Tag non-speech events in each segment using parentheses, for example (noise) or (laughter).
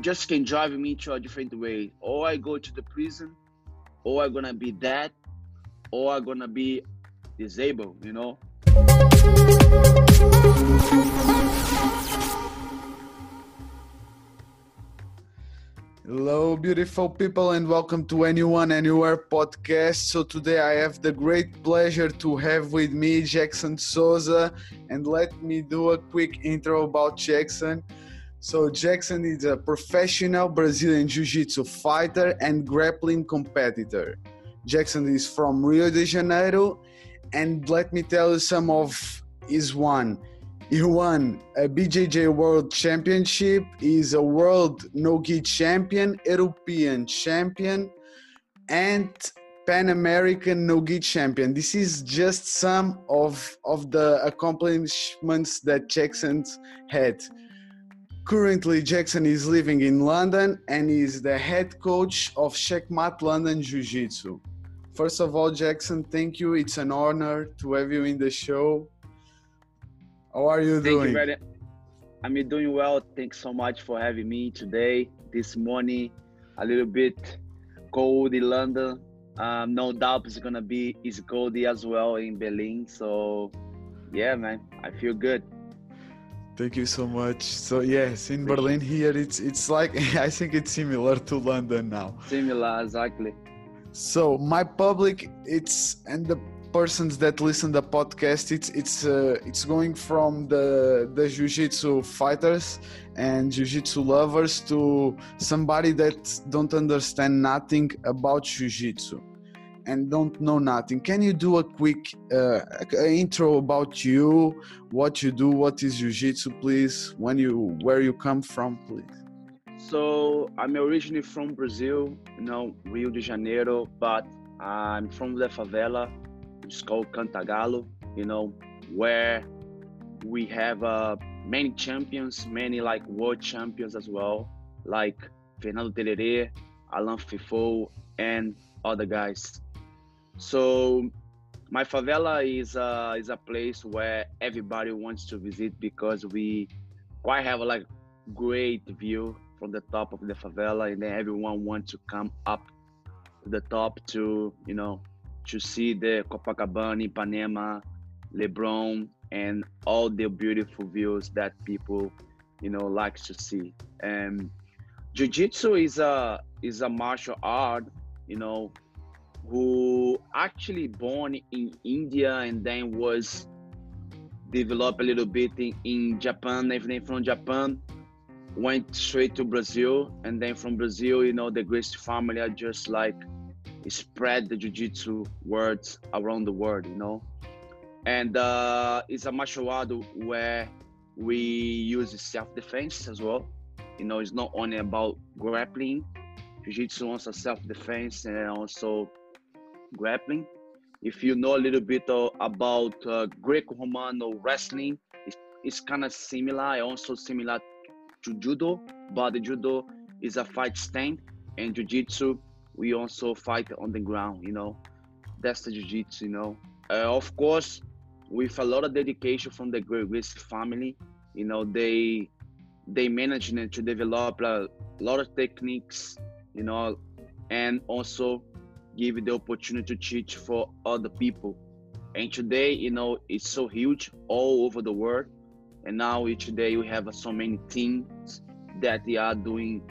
just can drive me to a different way. Or I go to the prison, or I'm gonna be dead, or I'm gonna be disabled, you know. Hello, beautiful people, and welcome to Anyone Anywhere podcast. So, today I have the great pleasure to have with me Jackson Souza, and let me do a quick intro about Jackson. So, Jackson is a professional Brazilian Jiu Jitsu fighter and grappling competitor. Jackson is from Rio de Janeiro, and let me tell you some of his one. He won a BJJ World Championship. He's a World No Gi Champion, European Champion, and Pan American No Gi Champion. This is just some of of the accomplishments that Jackson had. Currently, Jackson is living in London and is the head coach of Checkmat London Jiu Jitsu. First of all, Jackson, thank you. It's an honor to have you in the show. How are you Thank doing? you I'm doing well. Thanks so much for having me today. This morning, a little bit cold in London. Um, no doubt it's gonna be it's cold as well in Berlin. So yeah, man, I feel good. Thank you so much. So yes, in Berlin here, it's it's like (laughs) I think it's similar to London now. Similar, exactly. So my public, it's and the persons that listen the podcast, it's it's uh, it's going from the the jiu-jitsu fighters and jiu-jitsu lovers to somebody that don't understand nothing about jiu-jitsu and don't know nothing. Can you do a quick uh, intro about you, what you do, what is jiu-jitsu, please? When you where you come from, please. So I'm originally from Brazil, you know, Rio de Janeiro, but I'm from the favela. It's called Cantagalo, you know, where we have uh, many champions, many like world champions as well, like Fernando Tererê, Alain Fifo, and other guys. So my favela is uh, is a place where everybody wants to visit because we quite have a like great view from the top of the favela, and then everyone wants to come up to the top to you know to see the Copacabana, Ipanema, Leblon, and all the beautiful views that people you know likes to see. And Jiu-Jitsu is a is a martial art, you know, who actually born in India and then was developed a little bit in, in Japan, everything from Japan went straight to Brazil, and then from Brazil, you know, the Gracie family are just like spread the jiu-jitsu words around the world, you know. And uh, it's a martial art where we use self-defense as well. You know, it's not only about grappling. Jiu-jitsu also self-defense and also grappling. If you know a little bit uh, about uh, Greco-Romano wrestling, it's, it's kind of similar, also similar to judo, but the judo is a fight stand, and jiu-jitsu we also fight on the ground. You know, that's the jiu-jitsu. You know, uh, of course, with a lot of dedication from the Gracie family. You know, they they managed to develop a lot of techniques. You know, and also give the opportunity to teach for other people. And today, you know, it's so huge all over the world. And now each day we have so many teams that they are doing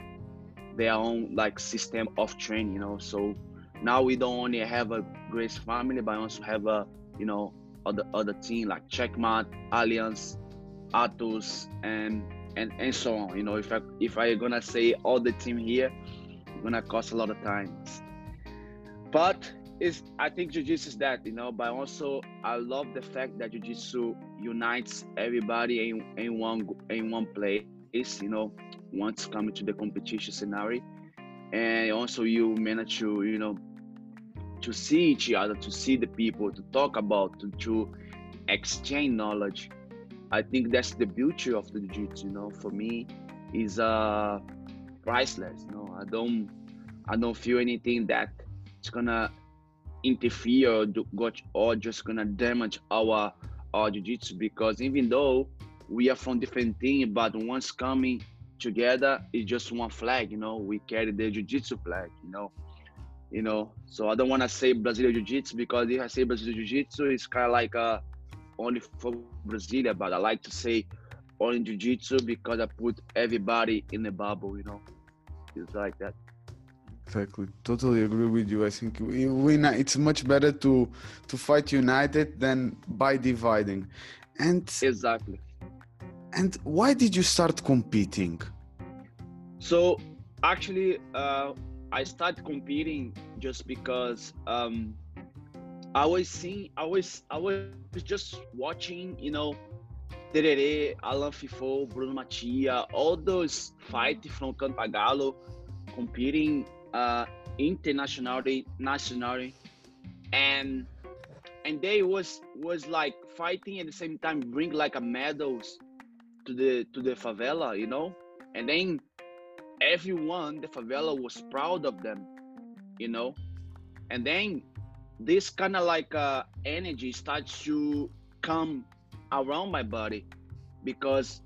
their own like system of training you know. So now we don't only have a Gracie family but also have a you know other other team like Checkmat, alliance atos and and and so on. You know if i if i gonna say all the team here gonna cost a lot of time but it's i think jiu-jitsu is that you know but also i love the fact that jiu-jitsu unites everybody in, in one in one place you know once coming to the competition scenario. And also you manage to you know to see each other to see the people to talk about to, to exchange knowledge. I think that's the beauty of the jiu-jitsu you know. For me is uh priceless you know. I don't i don't feel anything that it's gonna interfere or, do, or just gonna damage our our jiu-jitsu because even though we are from different teams but once coming together it's just one flag. You know, we carry the jiu-jitsu flag. You know, you know. So I don't want to say Brazilian jiu-jitsu because if I say Brazilian jiu-jitsu, it's kind of like uh, only for Brasilia. But I like to say only jiu-jitsu because I put everybody in the bubble. You know, it's like that. Exactly, totally agree with you. I think we, we it's much better to to fight united than by dividing. And exactly. And why did you start competing? So actually, uh, I started competing just because um, I was seeing, I was, I was just watching, you know, Tererê, Alan Fifo, Bruno Matia, all those fights from Cantagalo competing uh, internationally, nationally, and and they was was like fighting at the same time bring like a medals to the to the favela, you know, and then everyone the favela was proud of them, you know, and then this kind of like uh, energy starts to come around my body because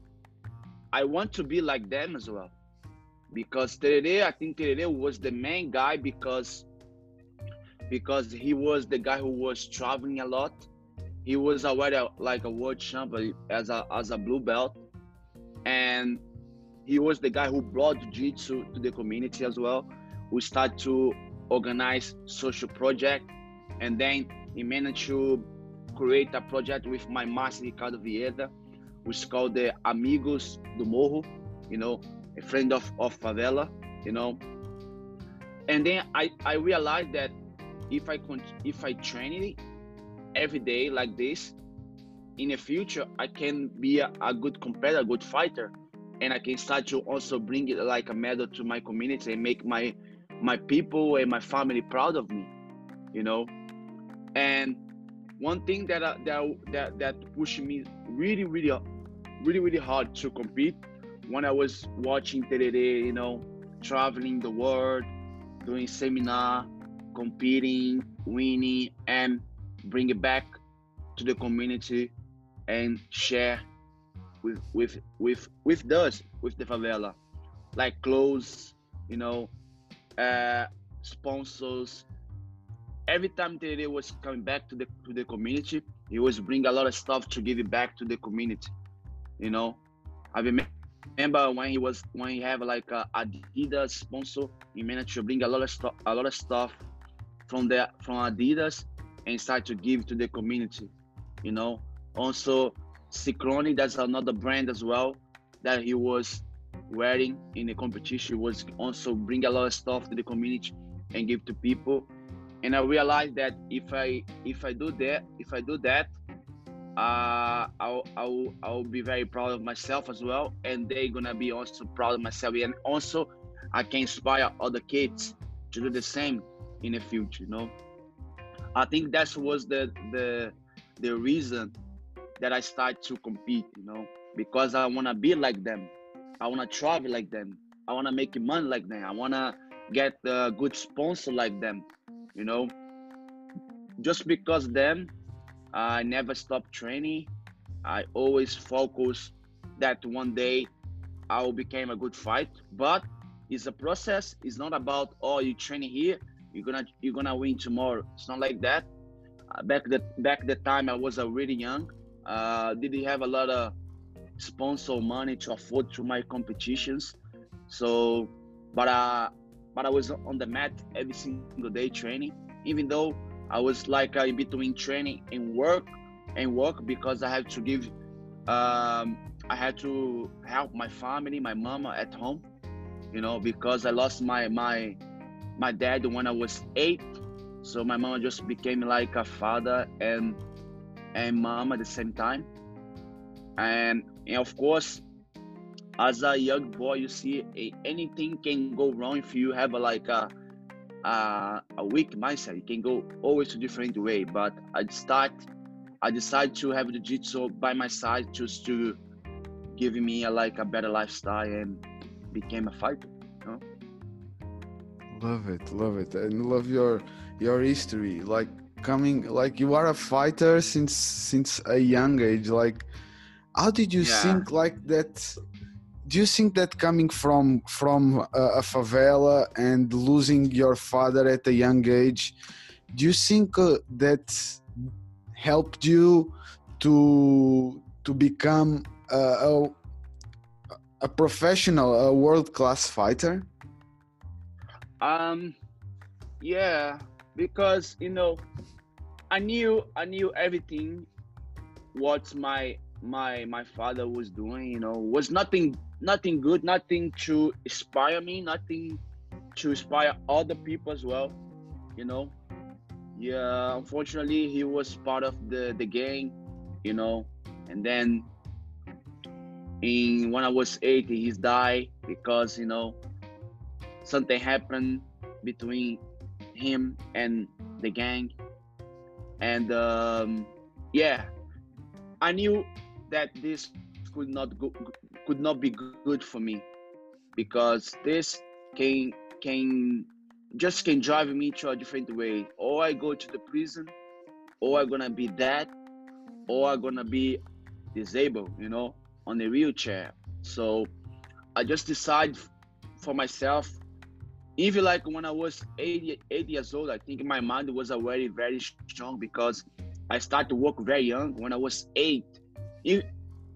I want to be like them as well because Tererê, I think Tererê was the main guy because because he was the guy who was traveling a lot. He was already like a world champion uh, as a as a blue belt, and he was the guy who brought jiu-jitsu to the community as well. Who started to organize social project, and then he managed to create a project with my master Ricardo Vieira, which is called the Amigos do Morro. You know, a friend of, of favela, you know. And then I, I realized that if I con- if I train it every day like this, in the future I can be a, a good competitor, a good fighter, and I can start to also bring it like a medal to my community and make my my people and my family proud of me, you know. And one thing that uh, that that that pushed me really really really really hard to compete when I was watching Tererê, you know, traveling the world, doing seminar, competing, winning, and bring it back to the community and share with with with with us, with the favela, like clothes, you know, uh, sponsors. Every time Tererê was coming back to the to the community, he was bring a lot of stuff to give it back to the community. You know, I remember remember when he was when he have like a Adidas sponsor, he managed to bring a lot of stuff, a lot of stuff from the from Adidas and start to give to the community. You know, also Ciclone, that's another brand as well that he was wearing in the competition. Was also bring a lot of stuff to the community and give to people. And I realized that if I if I do that, if I do that, uh, I'll, I'll, I'll be very proud of myself as well. And they're to be also proud of myself. And also, I can inspire other kids to do the same in the future, you know? I think that was the, the, the reason that I start to compete, you know, because I want to be like them. I want to travel like them. I want to make money like them. I want to get a good sponsor like them, you know? Just because them I never stopped training. I always focus that one day I will become a good fight. But it's a process. It's not about oh you training here, you're gonna you're gonna win tomorrow. It's not like that. Uh, back the back the time I was really young. Uh, didn't have a lot of sponsor money to afford to my competitions. So, but uh, but I was on the mat every single day training. Even though I was like uh, in between training and work and work because I had to give, um, I had to help my family, my mama at home, you know, because I lost my my my dad when I was eight, so my mama just became like a father and and mom at the same time, and, and of course, as a young boy, you see anything can go wrong if you have a, like a uh, a weak mindset. You can go always a different way. But I start, I decided to have the jiu-jitsu by my side just to give me a, like a better lifestyle and became a fighter. You know? Love it, love it, and love your your history. Like coming, like you are a fighter since since a young age. Like, how did you yeah. think like that? Do you think that coming from from a, favela and losing your father at a young age, do you think uh, that helped you to to become a, a, a professional, a world class fighter? Um, yeah, because you know, I knew I knew everything what my my my father was doing. You know, was nothing nothing good, nothing to inspire me, nothing to inspire other people as well. You know, yeah. Unfortunately, he was part of the the gang. You know, and then in when I was eight, he died because you know something happened between him and the gang, and um, yeah, I knew that this could not go, could not be good for me because this can can just can drive me to a different way. Or I go to the prison, or I'm gonna be dead, or I'm gonna be disabled, you know, on a wheelchair. So I just decide for myself, even like when I was 80, 8 years old, I think my mind was already very strong because I started to work very young. When I was eight,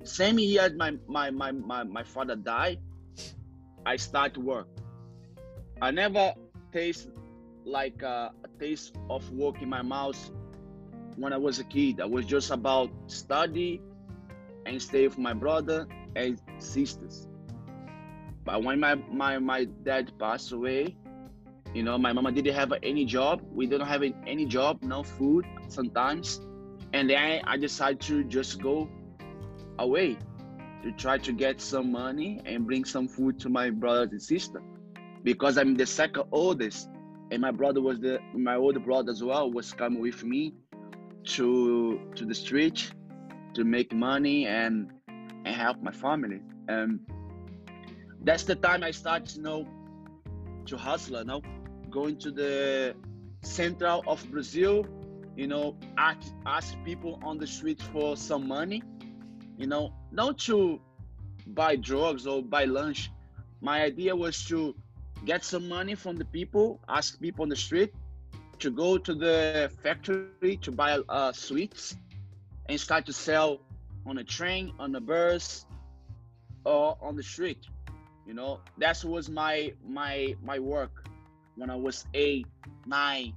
same year my, my, my, my, my father died, I started to work. I never taste like a, a taste of work in my mouth when I was a kid. I was just about study and stay with my brother and sisters. But when my, my, my dad passed away, you know, my mama didn't have any job. We didn't have any job, no food sometimes. And then I decided to just go away to try to get some money and bring some food to my brothers and sister. Because I'm the second oldest and my brother was the my older brother as well was coming with me to to the street to make money and and help my family. And that's the time I started to know to hustle you know going to the central of Brazil you know ask, ask people on the street for some money you know, not to buy drugs or buy lunch. My idea was to get some money from the people, ask people on the street to go to the factory to buy uh, sweets and start to sell on a train, on a bus, or on the street. You know, that was my my my work when I was eight, nine,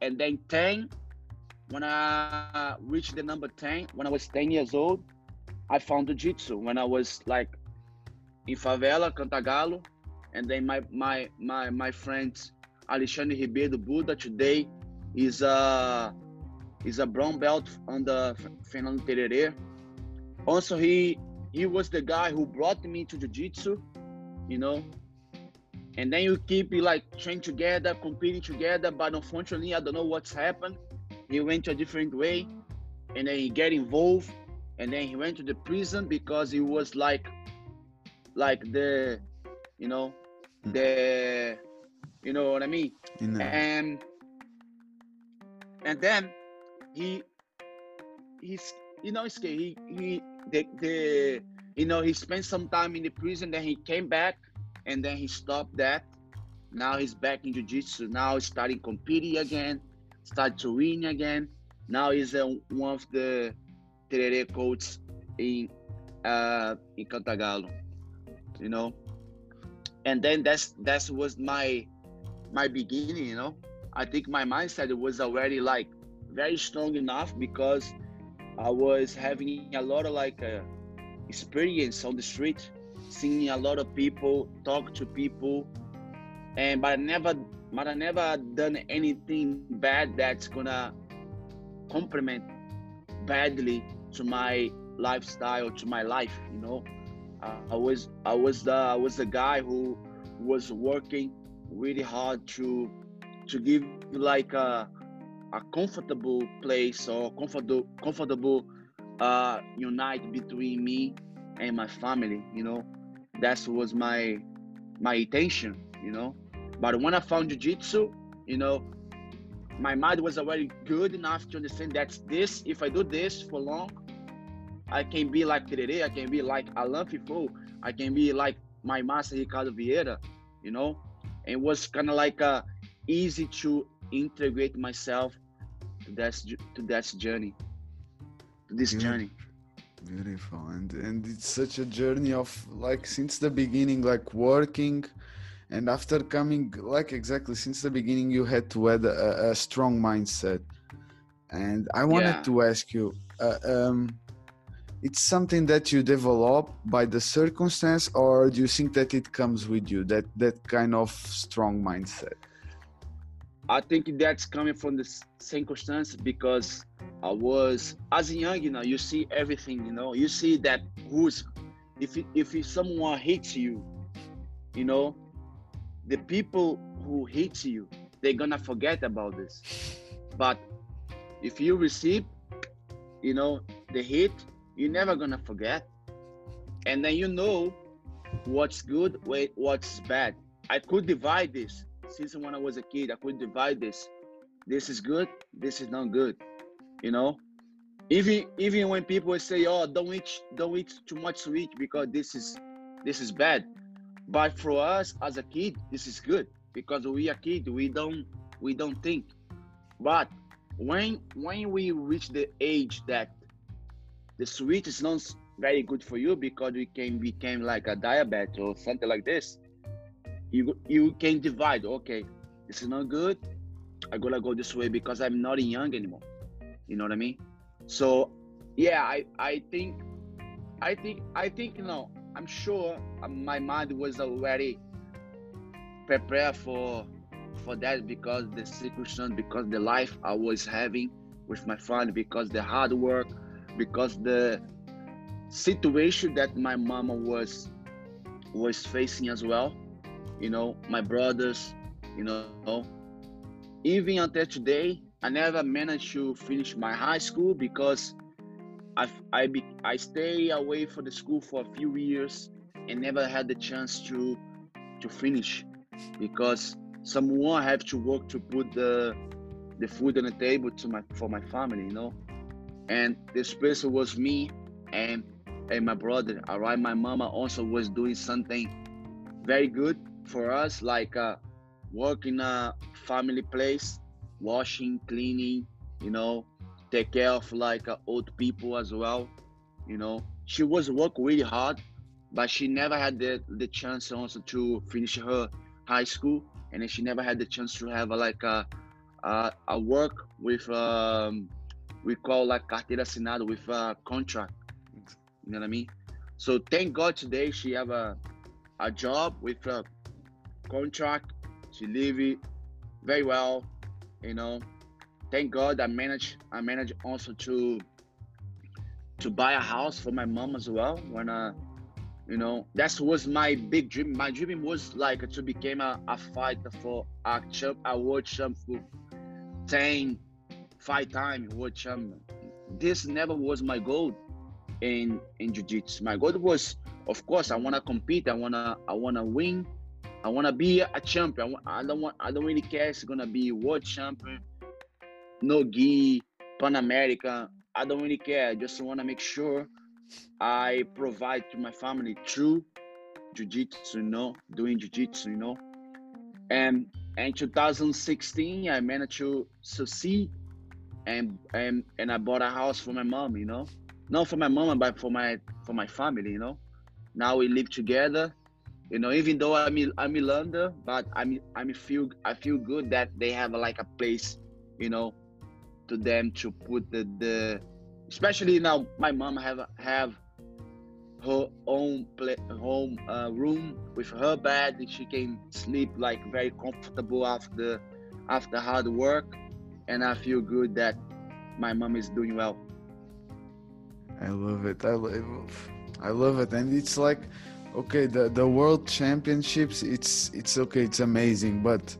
and then ten. When I reached the number ten, when I was ten years old, I found jiu-jitsu when I was like in favela, Cantagalo, and then my my my my friend Alexandre Ribeiro Buda today is a is a brown belt on the Fernando Tererê. Also, he he was the guy who brought me to jiu-jitsu, you know. And then you keep like training together, competing together, but unfortunately, I don't know what's happened. He went a different way, and then he get involved and then he went to the prison because he was like like the you know hmm. the you know what i mean? And and then he he's you know he he the, the you know he spent some time in the prison then he came back and then he stopped that. Now he's back in jiu-jitsu. Now he's starting competing again start to win again. Now he's uh, one of the Tererê coach in uh, in Cantagalo, you know. And then that's that was my my beginning, you know. I think my mindset was already like very strong enough because I was having a lot of like uh, experience on the street, seeing a lot of people, talk to people, and but I never, but I never done anything bad that's gonna complement badly to my lifestyle to my life you know. I was i was the i was the guy who was working really hard to to give like a a comfortable place or comfortable comfortable uh unite between me and my family you know. That was my my intention you know. But when i found jiu-jitsu you know my mind was already good enough to understand that this if i do this for long I can be like Tererê, I can be like Alain Fifo, I can be like my master Ricardo Vieira, you know. And it was kind of like uh, easy to integrate myself to that to that journey, to this journey. Beautiful, and and it's such a journey of like since the beginning, like working, and after coming, like exactly since the beginning, you had to add a, a strong mindset. And I wanted yeah. to ask you, uh, um, it's something that you develop by the circumstance, or do you think that it comes with you that that kind of strong mindset? I think that's coming from the circumstance because I was as a young, you know, you see everything, you know, you see that who's if if someone hates you, you know, the people who hate you, they're gonna forget about this. But if you receive, you know, the hate, you're never gonna forget, and then you know what's good, what's bad. I could divide this since when I was a kid, I could divide this. This is good. This is not good. You know, even even when people say, "Oh, don't eat, don't eat too much sweet because this is this is bad," but for us as a kid, this is good because we are kid. We don't we don't think. But when when we reach the age that the sweet is not very good for you because we can become like a diabetes or something like this you you can divide. Okay, this is not good. I gotta go this way because I'm not young anymore. You know what I mean? So yeah, I I think I think I think you know I'm sure my mind was already prepared for for that because the circumstance, because the life I was having with my family, because the hard work, because the situation that my mama was was facing as well you know, my brothers, you know. Even until today, I never managed to finish my high school because I I be, I stay away from the school for a few years and never had the chance to to finish because someone have to work to put the the food on the table to my for my family, you know. And this person was me and and my brother. Alright, my mama also was doing something very good for us like uh, work in a family place washing cleaning you know take care of like uh, old people as well you know she was work really hard but she never had the, the chance also to finish her high school and she never had the chance to have a, like a, a, a work with um, we call like carteira assinada with a contract you know what i mean so thank god today she have a, a job with a contract. She live it very well, you know. Thank God I managed I managed also to to buy a house for my mom as well when uh you know that was my big dream my dream was like to become a, a fighter for a champ a world champ for 10 five time world champ um, this never was my goal in in jiu-jitsu my goal was of course i want to compete i want to i want to win I want to be a champion. I don't want. I don't really care. It's gonna be world champion, no gi, Pan America. I don't really care. I just want to make sure I provide to my family through jiu-jitsu, you know, doing jiu-jitsu, you know. And in 2016, I managed to succeed, and and and I bought a house for my mom, you know, not for my mom, but for my for my family, you know. Now we live together you know even though i'm i'm in london but i'm i'm feel i feel good that they have like a place you know to them to put the the especially now my mom have have her own play, home uh, room with her bed and she can sleep like very comfortable after after hard work and i feel good that my mom is doing well. I love it. I love i love it. And it's like okay the the world championships it's it's okay it's amazing but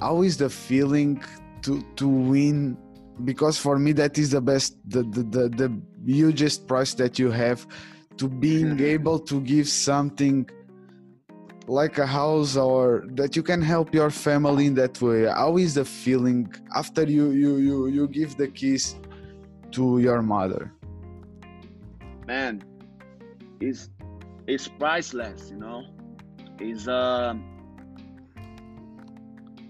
how is the feeling to to win? Because for me that is the best the the the, the hugest price that you have to being (laughs) able to give something like a house or that you can help your family in that way how is the feeling after you you you, you give the keys to your mother man, is is priceless. You know, is uh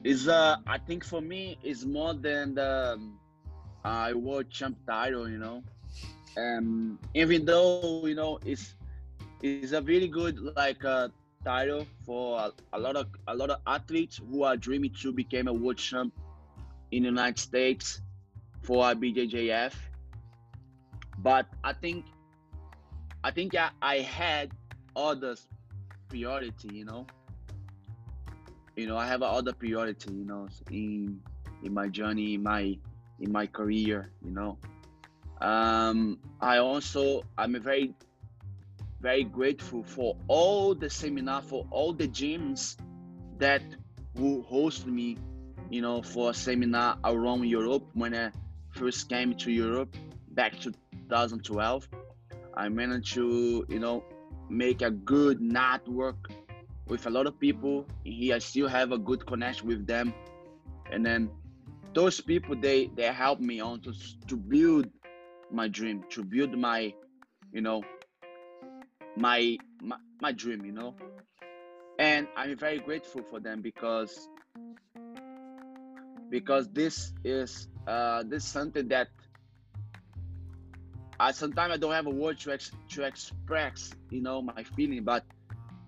is uh I think for me is more than the uh, world champ title. You know, um, even though you know it's it's a really good like uh, title for a, a, lot of a lot of athletes who are dreaming to become a world champ in the United States for BJJF. But I think I think I, I had others priority, you know. You know, I have other priority, you know, in in my journey, in my in my career, you know. Um, I also I'm a very very grateful for all the seminar, for all the gyms that who host me, you know, for a seminar around Europe when I first came to Europe back to 2012. I managed to, you know, make a good network with a lot of people here. I still have a good connection with them. And then those people they they help me on to to build my dream, to build my, you know, my, my my dream, you know. And I'm very grateful for them because because this is uh this is something that I sometimes I don't have a word to ex, to express, you know, my feeling, but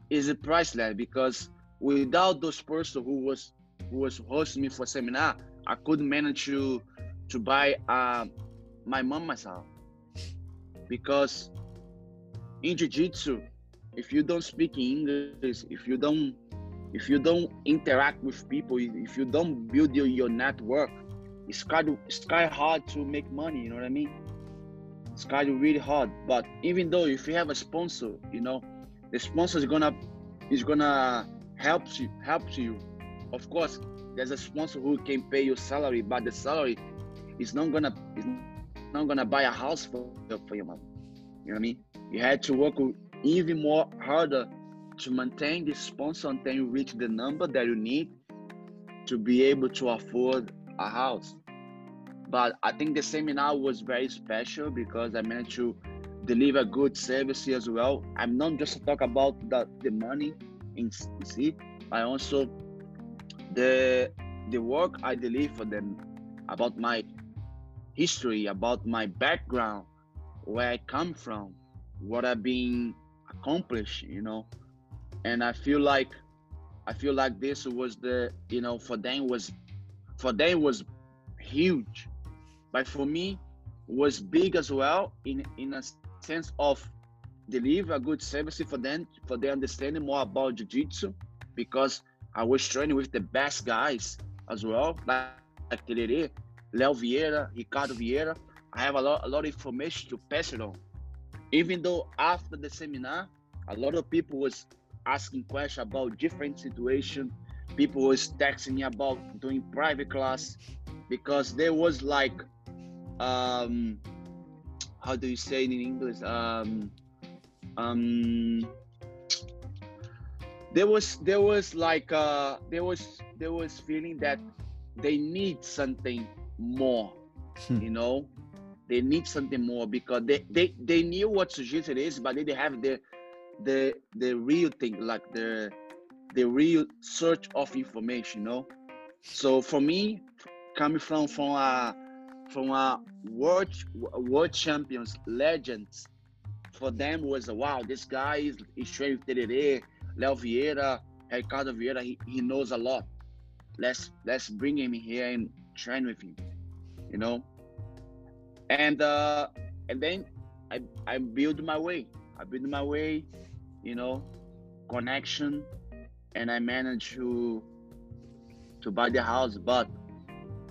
is it priceless because without those person who was who was hosting me for seminar, I couldn't manage to to buy uh, my mom myself because in jiu-jitsu if you don't speak english if you don't if you don't interact with people if you don't build your, your network it's kind of it's kind of hard to make money you know what i mean? It's kind of really hard but even though if you have a sponsor you know the sponsor is gonna is gonna help you help you. Of course there's a sponsor who can pay your salary but the salary is not gonna is not gonna buy a house for, for your mom you know what i mean you had to work even more harder to maintain this sponsor until you reach the number that you need to be able to afford a house. But I think the seminar was very special because I managed to deliver good service as well. I'm not just talk about the, the money in see, I also the the work I deliver for them about my history, about my background, where I come from, what I've been accomplished, you know. And I feel like I feel like this was the you know for them was for them was huge, but for me was big as well in in a sense of deliver a good service for them for their understanding more about jiu-jitsu because I was training with the best guys as well, like, like Leo Vieira, Ricardo Vieira. I have a lot a lot of information to pass it on. Even though after the seminar a lot of people was asking questions about different situation. People was texting me about doing private class because there was like um how do you say it in english? Um um there was there was like uh there was there was feeling that they need something more hmm. you know they need something more because they they, they knew what jiu-jitsu is but they didn't have the the the real thing like the the real search of information you know? So for me coming from from a from a world world champions legends for them was a wow this guy is, is with Tererê, Leo Vieira Ricardo Vieira he, he knows a lot. Let's let's bring him here and train with him you know and uh, and then I I build my way. I build my way, you know, connection, and I managed to to buy the house. But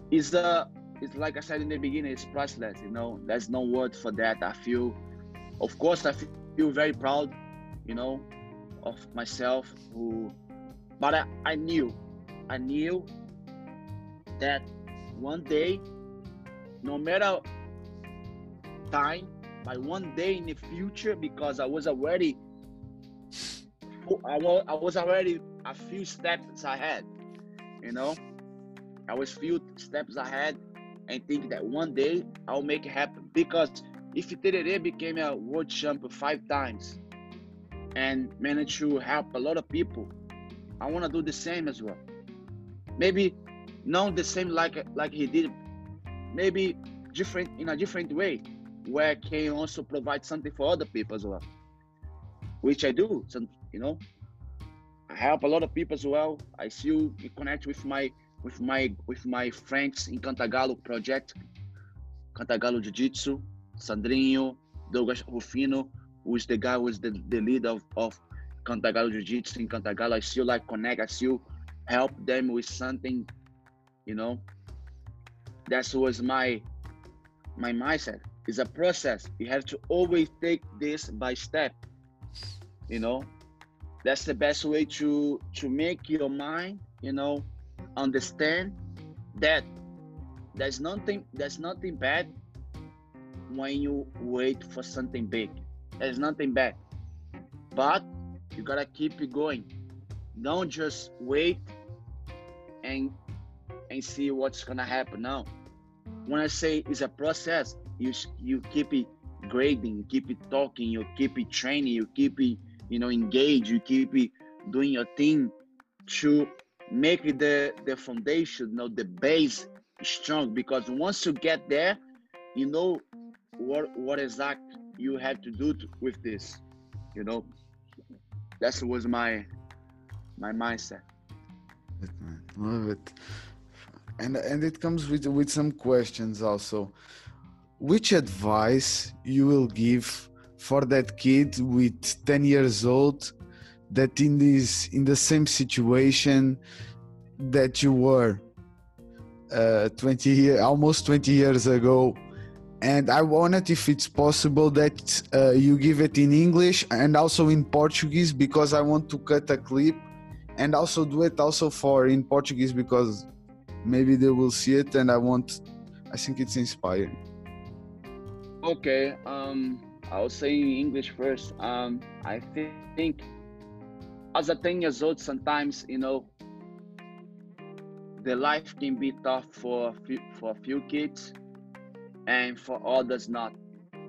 it's uh it's like I said in the beginning, it's priceless. You know, there's no word for that. I feel, of course, I feel very proud, you know, of myself. Who, but I, I knew, I knew that one day, no matter time by one day in the future because I was already I was, already a few steps ahead, you know. I was few steps ahead and think that one day I'll make it happen. Because if Tererê became a world champion five times. And managed to help a lot of people, I want to do the same as well. Maybe not the same like like he did, maybe different in a different way, where I can also provide something for other people as well, which I do. Some, you know, I help a lot of people as well. I still connect with my with my with my friends in Cantagalo project, Cantagalo Jiu Jitsu, Sandrinho, Douglas Rufino, who is the guy who is the, the leader of, of Cantagalo Jiu Jitsu in Cantagalo. I still like connect, I still help them with something, you know. That was my my mindset. It's a process. You have to always take this by step. You know, that's the best way to to make your mind, you know, understand that there's nothing there's nothing bad when you wait for something big. There's nothing bad. But you gotta keep it going. Don't just wait and and see what's gonna happen. now. When I say it's a process, you you keep it grading, you keep it talking, you keep it training, you keep it, you know, engaged, you keep it doing your thing to make the the foundation, you know, the base strong. Because once you get there, you know what what exact you have to do to, with this. You know, that was my my mindset. Love it. And and it comes with with some questions also. Which advice you will give for that kid with 10 years old that in this in the same situation that you were uh, 20 year, almost 20 years ago? And i wanted if it's possible that uh, you give it in english and also in portuguese because i want to cut a clip and also do it also for in portuguese because maybe they will see it and i want i think it's inspiring okay um i'll say in english first. Um i think as a 10 years old sometimes you know the life can be tough for for a few kids and for others not.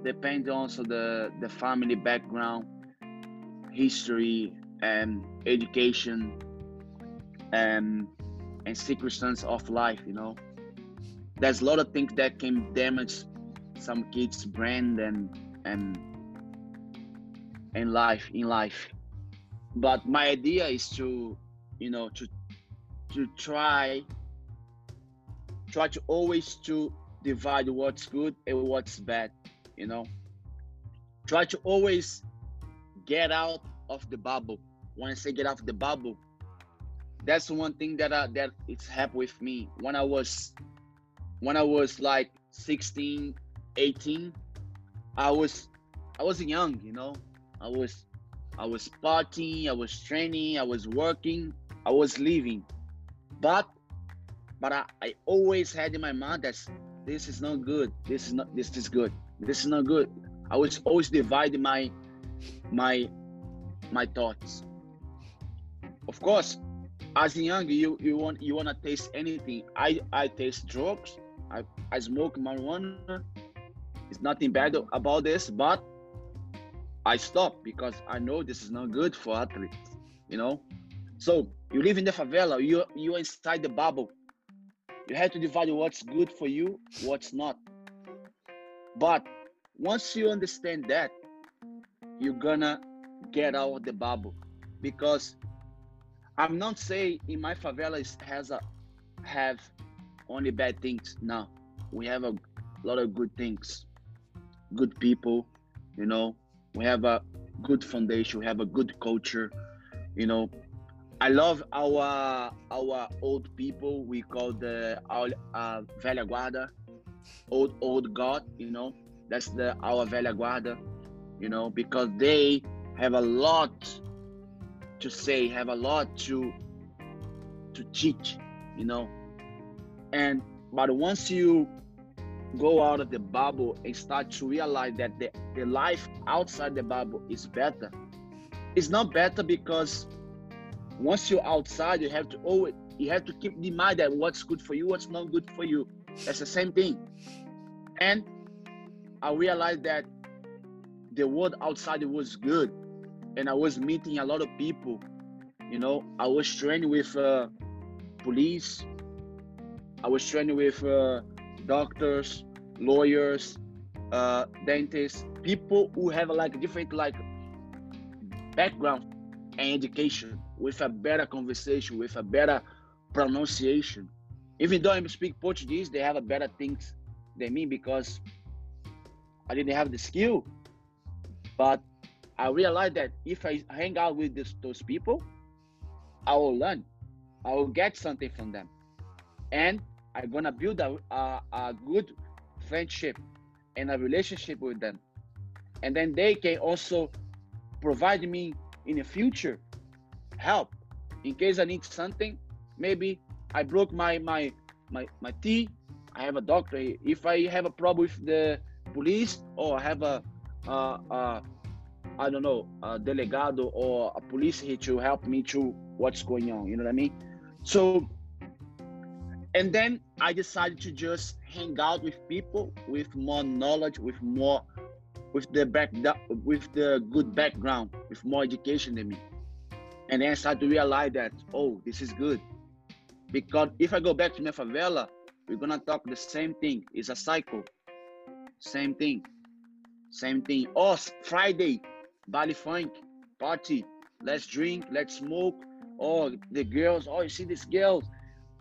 Depends also the the family background history and education and and circumstance of life you know. There's a lot of things that can damage some kids brand and and and life in life. But my idea is to you know to to try try to always to divide what's good and what's bad you know. Try to always get out of the bubble. When i say get out of the bubble that's one thing that I, that it's happened with me. When i was when i was like 16 18 i was i wasn't young you know i was i was partying i was training i was working i was living but but I, I always had in my mind that this is not good. This is not this is good. This is not good. I was always dividing my my my thoughts. Of course, as young you you want you want to taste anything. I I taste drugs. I I smoke marijuana. It's nothing bad about this, but I stop because I know this is not good for athletes. You know, so you live in the favela. You you're inside the bubble you have to divide what's good for you, what's not. But once you understand that, you're gonna get out of the bubble. Because I'm not saying in my favela has a have only bad things. No, we have a lot of good things, good people. You know, we have a good foundation. We have a good culture. You know, I love our our old people. We call the our uh, velha guarda, old old god. You know, that's the our velha guarda. You know, because they have a lot to say, have a lot to to teach. You know, and but once you go out of the bubble and start to realize that the, the life outside the bubble is better, it's not better because once you're outside, you have to always you have to keep in mind that what's good for you, what's not good for you. That's the same thing. And I realized that the world outside was good, and I was meeting a lot of people. You know, I was training with uh, police. I was training with uh, doctors, lawyers, uh, dentists, people who have like different like background and education with a better conversation, with a better pronunciation. Even though I speak Portuguese, they have a better things than me because I didn't have the skill. But I realized that if I hang out with this, those people, I will learn. I will get something from them. And I'm gonna build a, a, a good friendship and a relationship with them. And then they can also provide me in the future help in case I need something. Maybe I broke my my my my teeth. I have a doctor. If I have a problem with the police or I have a I don't know a delegado or a police here to help me to what's going on. You know what I mean? So and then I decided to just hang out with people with more knowledge, with more with the back with the good background, with more education than me. And then I started to realize that, oh, this is good. Because if I go back to my favela, we're gonna talk the same thing. It's a cycle. Same thing. Same thing. Oh, Friday, Baile Funk, party. Let's drink, let's smoke. Oh, the girls, oh, you see these girls.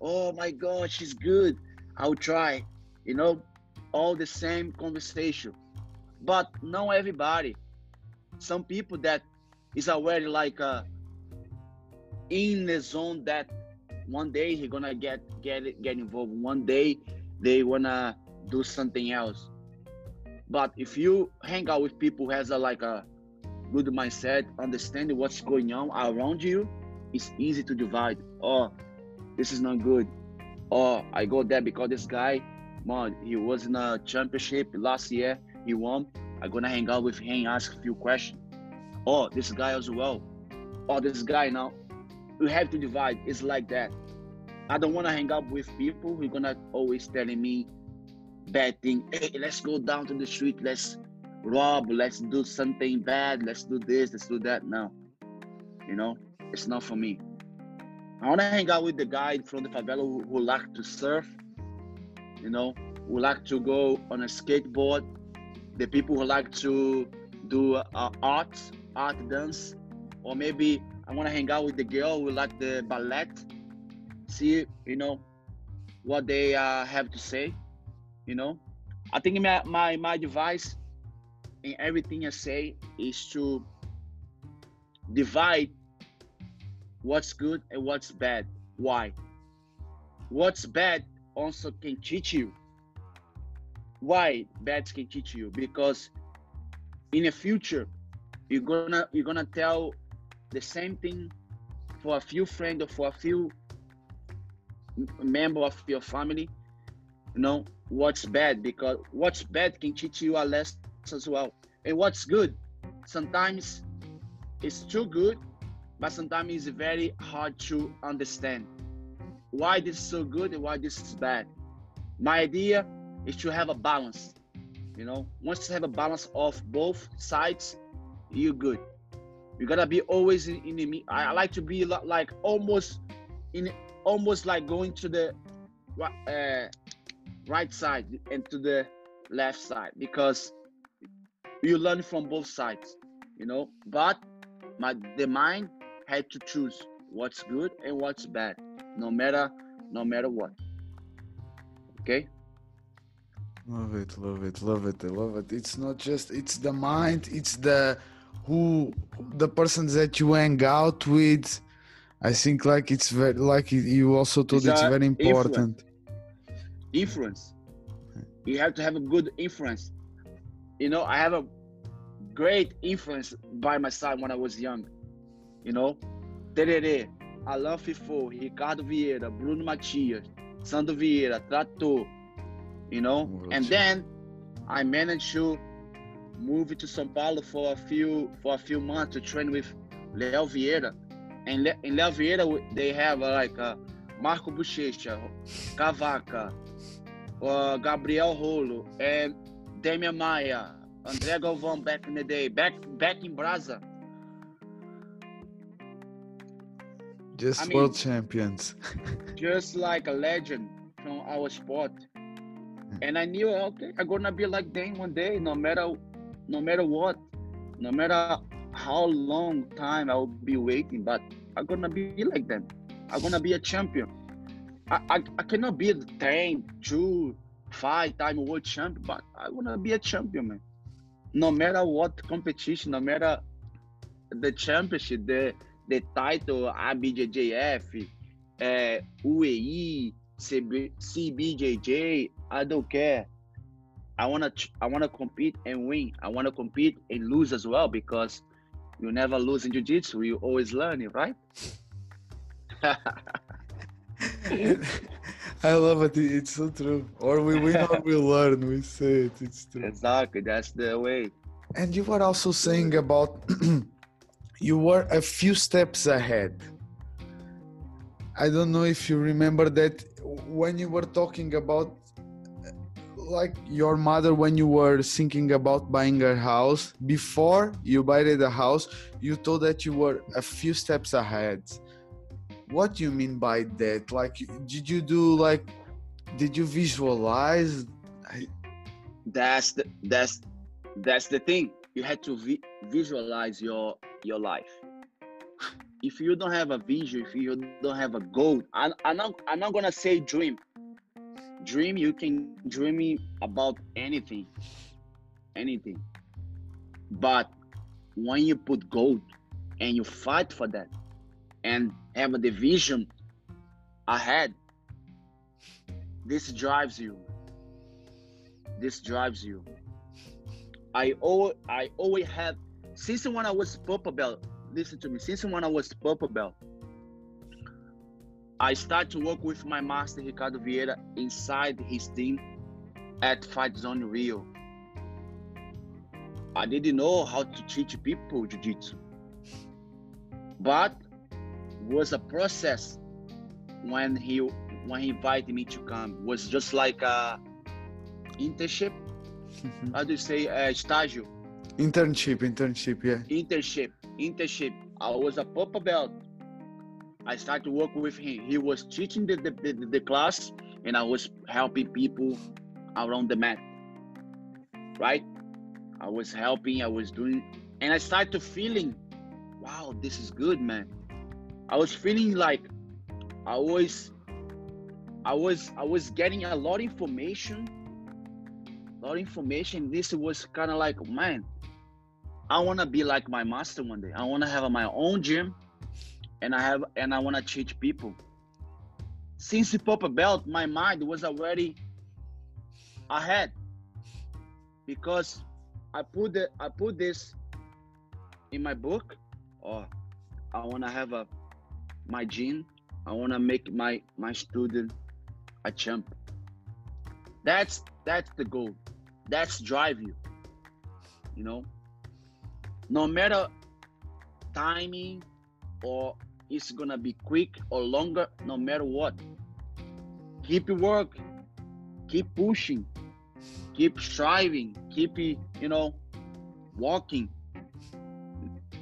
Oh my God, she's good. I'll try. You know, all the same conversation. But not everybody. Some people that is already like uh, in the zone that one day he gonna get get get involved. One day they wanna do something else. But if you hang out with people who has a like a good mindset, understanding what's going on around you, it's easy to divide. Oh, this is not good. Oh, I go there because this guy, man, he was in a championship last year. He won. I'm gonna hang out with him, ask a few questions. Oh, this guy as well. Oh, this guy now. We have to divide. It's like that. I don't want to hang out with people who gonna always telling me bad thing. Hey, let's go down to the street. Let's rob. Let's do something bad. Let's do this. Let's do that. No, you know, it's not for me. I want to hang out with the guy from the favela who, who like to surf. You know, who like to go on a skateboard the people who like to do uh, art, art dance, or maybe I want to hang out with the girl who like the ballet, see, you know, what they uh, have to say, you know. I think my, my, my advice in everything I say is to divide what's good and what's bad. Why? What's bad also can teach you why bad can teach you because in the future you're gonna you're gonna tell the same thing for a few friends or for a few member of your family you know what's bad because what's bad can teach you a lesson as well and what's good sometimes it's too good but sometimes it's very hard to understand why this is so good and why this is bad my idea is to have a balance. You know, once you have a balance of both sides, you're good. You gotta be always in, in the. I, like to be like almost in, almost like going to the uh, right side and to the left side because you learn from both sides. You know, but my the mind had to choose what's good and what's bad, no matter no matter what. Okay. Love it, love it, love it, I love it. It's not just it's the mind, it's the who the persons that you hang out with. I think like it's very like you also told it's, it's very important. Influence. influence. You have to have a good influence. You know, I have a great influence by my side when I was young. You know, Tererê, Alain Fifo, Ricardo Vieira, Bruno Matias, Sandro Vieira, Trator, you know. And then I managed to move to São Paulo for a few for a few months to train with Leo Vieira. And Le, in Leo Vieira, they have uh, like uh, Marco Bochecha, Cavaca, uh, Gabriel Rolo, and Demian Maia, André Galvão back in the day, back back in Brazil. Just I mean- world champions. (laughs) just like a legend from our sport. Hmm. And I knew, okay, I'm gonna be like them one day, no matter, no matter what, no matter how long time I will be waiting, but I'm gonna be like them. I'm gonna be a champion. I, I, I cannot be the 10, 2, 5 time world champion, but I wanna be a champion, man. No matter what competition, no matter the championship, the the title, IBJJF, uh, UAE, CB, CBJJ, I don't care. I wanna I wanna compete and win. I wanna compete and lose as well because you never lose in jiu-jitsu. You always learn it, right? (laughs) I love it. It's so true. Or we win or we (laughs) learn. We say it. It's true. exactly. That's the way. And you were also saying about (clears throat) you were a few steps ahead. I don't know if you remember that when you were talking about like your mother when you were thinking about buying a house before you buy the house you told that you were a few steps ahead what do you mean by that like did you do like did you visualize That's the that's that's the thing. You had to vi- visualize your your life. If you don't have a vision, if you don't have a goal, I, I'm not I'm not gonna say dream. Dream, you can dream about anything, anything. But when you put goal and you fight for that, and have a vision ahead, this drives you this drives you. I always, I always have since when I was purple belt. Listen to me. Since when I was purple belt, I started to work with my master Ricardo Vieira inside his team at Fight Zone Rio. I didn't know how to teach people jiu-jitsu, but was a process when he when he invited me to come. Was just like a internship. How do you say uh, estágio? internship internship yeah Internship. Internship. I was a purple belt. I started to work with him. He was teaching the, the, the, the class and I was helping people around the mat. Right? I was helping, I was doing and I started to feeling, wow, this is good, man. I was feeling like I was I was I was getting a lot of information lot of information. This was kind of like, man, I want to be like my master one day. I want to have my own gym, and I have and I want to teach people. Since the purple belt, my mind was already ahead because I put the I put this in my book. Oh, I want to have a my gym. I want to make my my student a champ. That's that's the goal. That's drive you. You know, no matter timing or it's gonna be quick or longer, no matter what. Keep work, keep pushing, keep striving, keep you know walking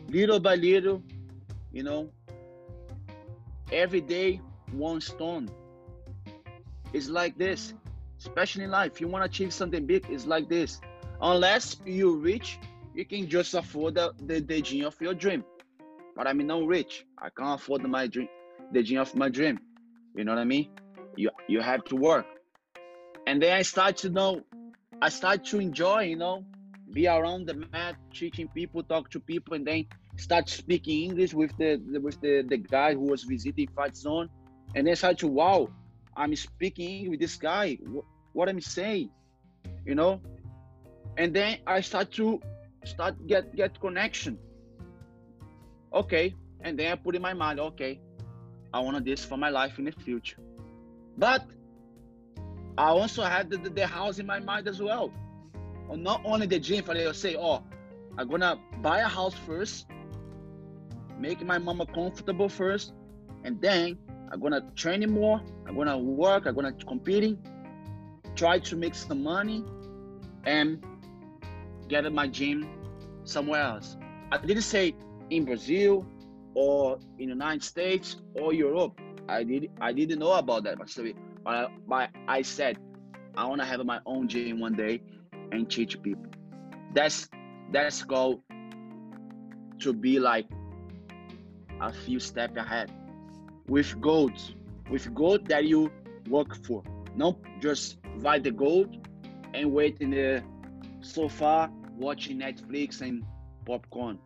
little by little, you know. Every day, one stone. It's like this especially in life. You want to achieve something big, it's like this. Unless you rich, you can just afford the, the, the gym of your dream. But I'm not rich. I can't afford my dream, the gym of my dream. You know what I mean? You you have to work. And then I start to know, I start to enjoy, you know, be around the mat, teaching people, talk to people, and then start speaking English with the with the, the guy who was visiting Fight Zone. And then start to wow, I'm speaking with this guy. What, what I'm saying, you know, and then I start to start get get connection. Okay, and then I put in my mind, okay, I want this for my life in the future. But I also had the, the, house in my mind as well. Not only the gym, but I'll say, oh, I'm gonna buy a house first, make my mama comfortable first, and then I'm gonna train more. I'm gonna work. I'm gonna competing. Try to make some money, and get my gym somewhere else. I didn't say in Brazil or in the United States or Europe. I did I didn't know about that, but, but, I said I want to have my own gym one day and teach people. That's that's goal to be like a few steps ahead with goals, with goals that you work for. Not just buy the gold and wait in the sofa watching Netflix and popcorn.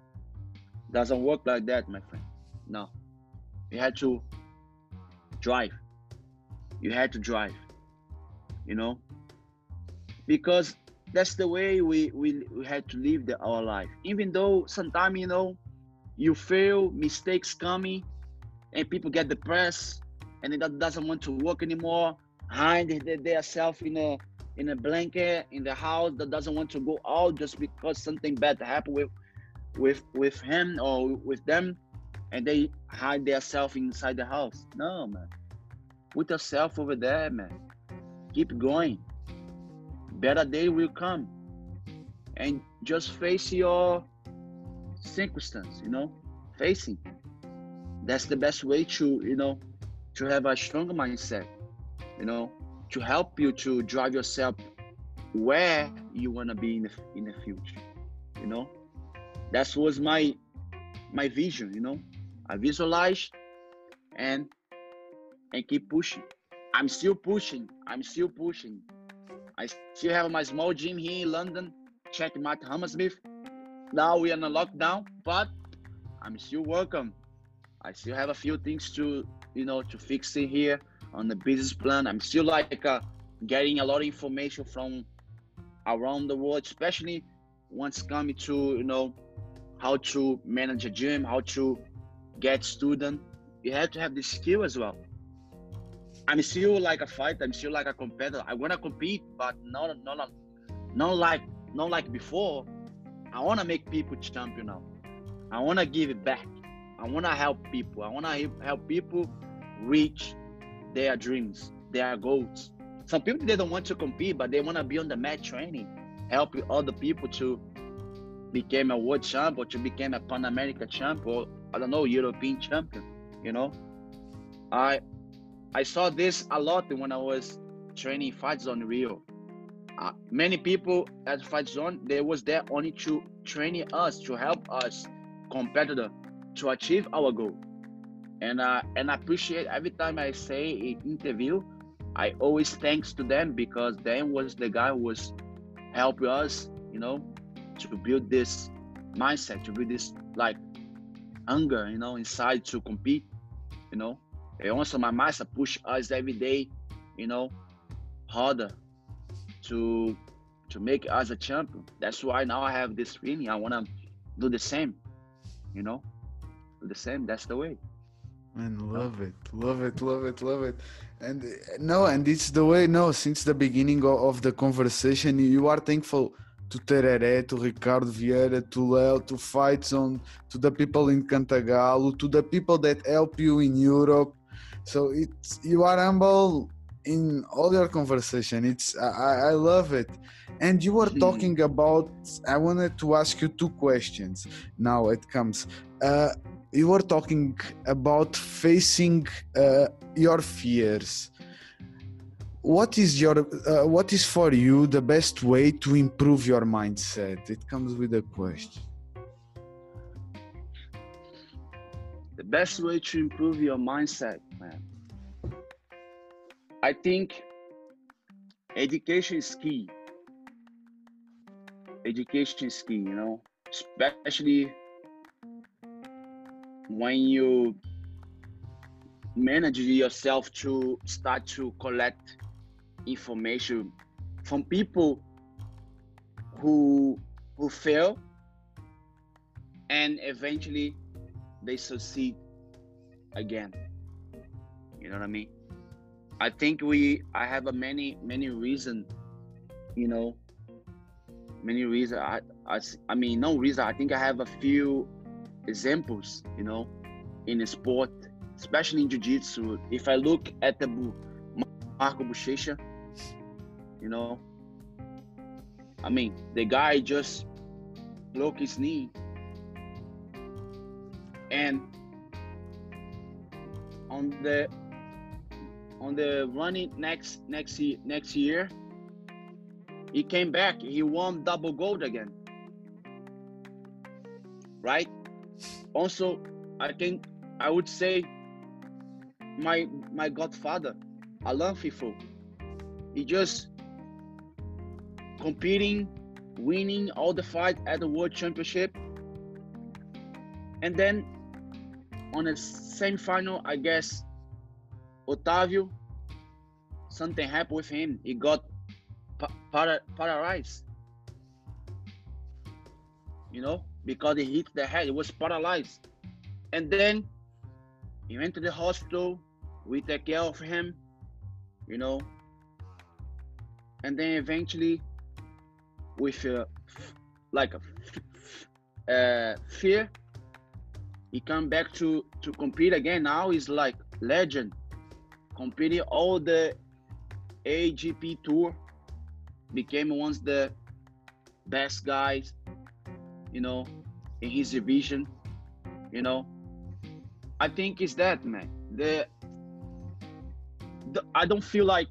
Doesn't work like that, my friend. No. You had to drive. You had to drive. You know? Because that's the way we, we, we had to live the, our life. Even though sometimes, you know, you fail, mistakes coming, and people get depressed and it doesn't want to work anymore, hide themselves in a in a blanket in the house that doesn't want to go out just because something bad happened with with with him or with them and they hide themselves inside the house. No man. Put yourself over there man. Keep going. Better day will come. And just face your circumstance you know? Facing that's the best way to you know to have a stronger mindset you know to help you to drive yourself where you want to be in the, in the future you know? That was my my vision you know? I visualized and and keep pushing. I'm still pushing i'm still pushing. I still have my small gym here in london Checkmat hammersmith now we're in a lockdown but i'm still welcome i still have a few things to you know to fix it here on the business plan. I'm still like uh, getting a lot of information from around the world, especially once coming to you know how to manage a gym, how to get student. You have to have the skill as well. I'm still like a fighter. I'm still like a competitor. I want to compete, but not not not like not like before. I want to make people champion now. I want to give it back. I want to help people. I want to help people reach their dreams, their goals. Some people they don't want to compete, but they want to be on the mat training, helping other people to become a world champ or to become a Pan American champ or I don't know European champion. You know, I I saw this a lot when I was training Fight Zone Rio. Uh, many people at Fight Zone they was there only to training us to help us competitor to achieve our goal and uh, and I appreciate every time I say in interview, I always thanks to them because them was the guy who was helping us, you know, to build this mindset, to build this like hunger, you know, inside to compete, you know. And also my master push us every day, you know, harder to to make us a champion. That's why now I have this feeling. I wanna do the same, you know, the same. That's the way. Man, love it, love it, love it, love it. And no, and it's the way. No, since the beginning of the conversation, you are thankful to Tereré, to Ricardo Vieira, to Leo, to Fight Zone, to the people in Cantagalo, to the people that help you in Europe. So it's you are humble in all your conversation. It's I, I love it. And you were hmm. talking about. I wanted to ask you two questions. Now it comes. Uh, you were talking about facing uh, your fears. What is your uh, what is for you the best way to improve your mindset? It comes with a question. The best way to improve your mindset man. I think education is key. Education is key you know especially when you manage yourself to start to collect information from people who who fail and eventually they succeed again. You know what i mean? I think we i have a many many reason you know many reason i i, I mean no reason i think i have a few examples, you know, in sport, especially in jiu-jitsu. If I look at the Marco Buchecha, you know, I mean, the guy just broke his knee, and on the on the running next next next year, he came back. He won double gold again. Right. Also, I think I would say my my godfather, Alan Finfou. He just competing, winning all the fight at the World Championship, and then on the same final, I guess Otavio, something happened with him. He got para, paralyzed. You know, because he hit the head, he was paralyzed. And then he went to the hospital. We take care of him, you know. And then eventually, with uh, like a uh, fear, he come back to to compete again. Now he's like legend, competing all the AGP tour, became one of the best guys, you know, in his division, you know. I think it's that man. The, the I don't feel like.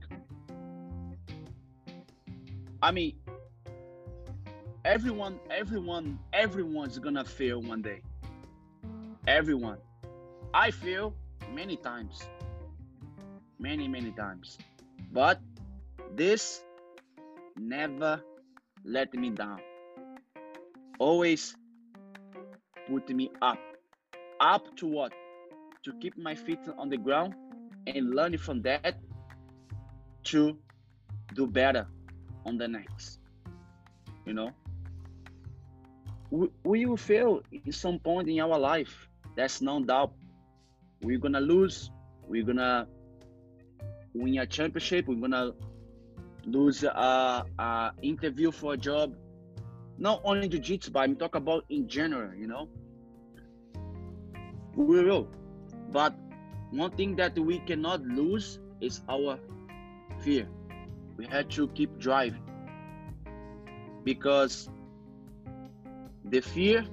I mean, everyone, everyone, everyone's gonna fail one day. Everyone. I feel many times. Many, many times. But this never let me down. Always put me up. Up to what? To keep my feet on the ground and learn from that to do better on the next. You know? We, we will fail in some point in our life. That's no doubt. We're gonna lose. We're gonna win a championship. We're gonna lose a, a interview for a job. Not only jiu-jitsu, but I'm talking about in general. You know, we will. But one thing that we cannot lose is our fear. We have to keep driving because the fear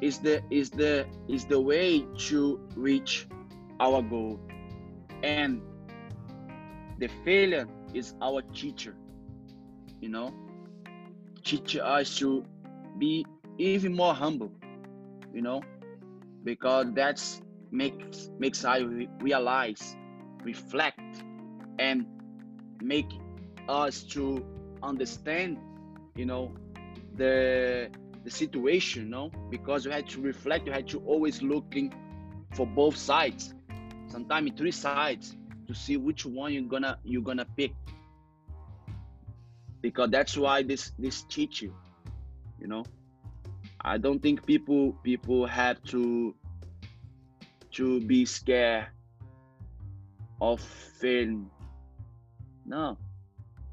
is the is the is the way to reach our goal and the failure is our teacher you know teach us to be even more humble you know because that's makes makes I realize reflect and make us to understand you know the the situation you know because you had to reflect you had to always looking for both sides. Sometimes three sides to see which one you're gonna you're gonna pick because that's why this this teach you you know. I don't think people people have to to be scared of failing no.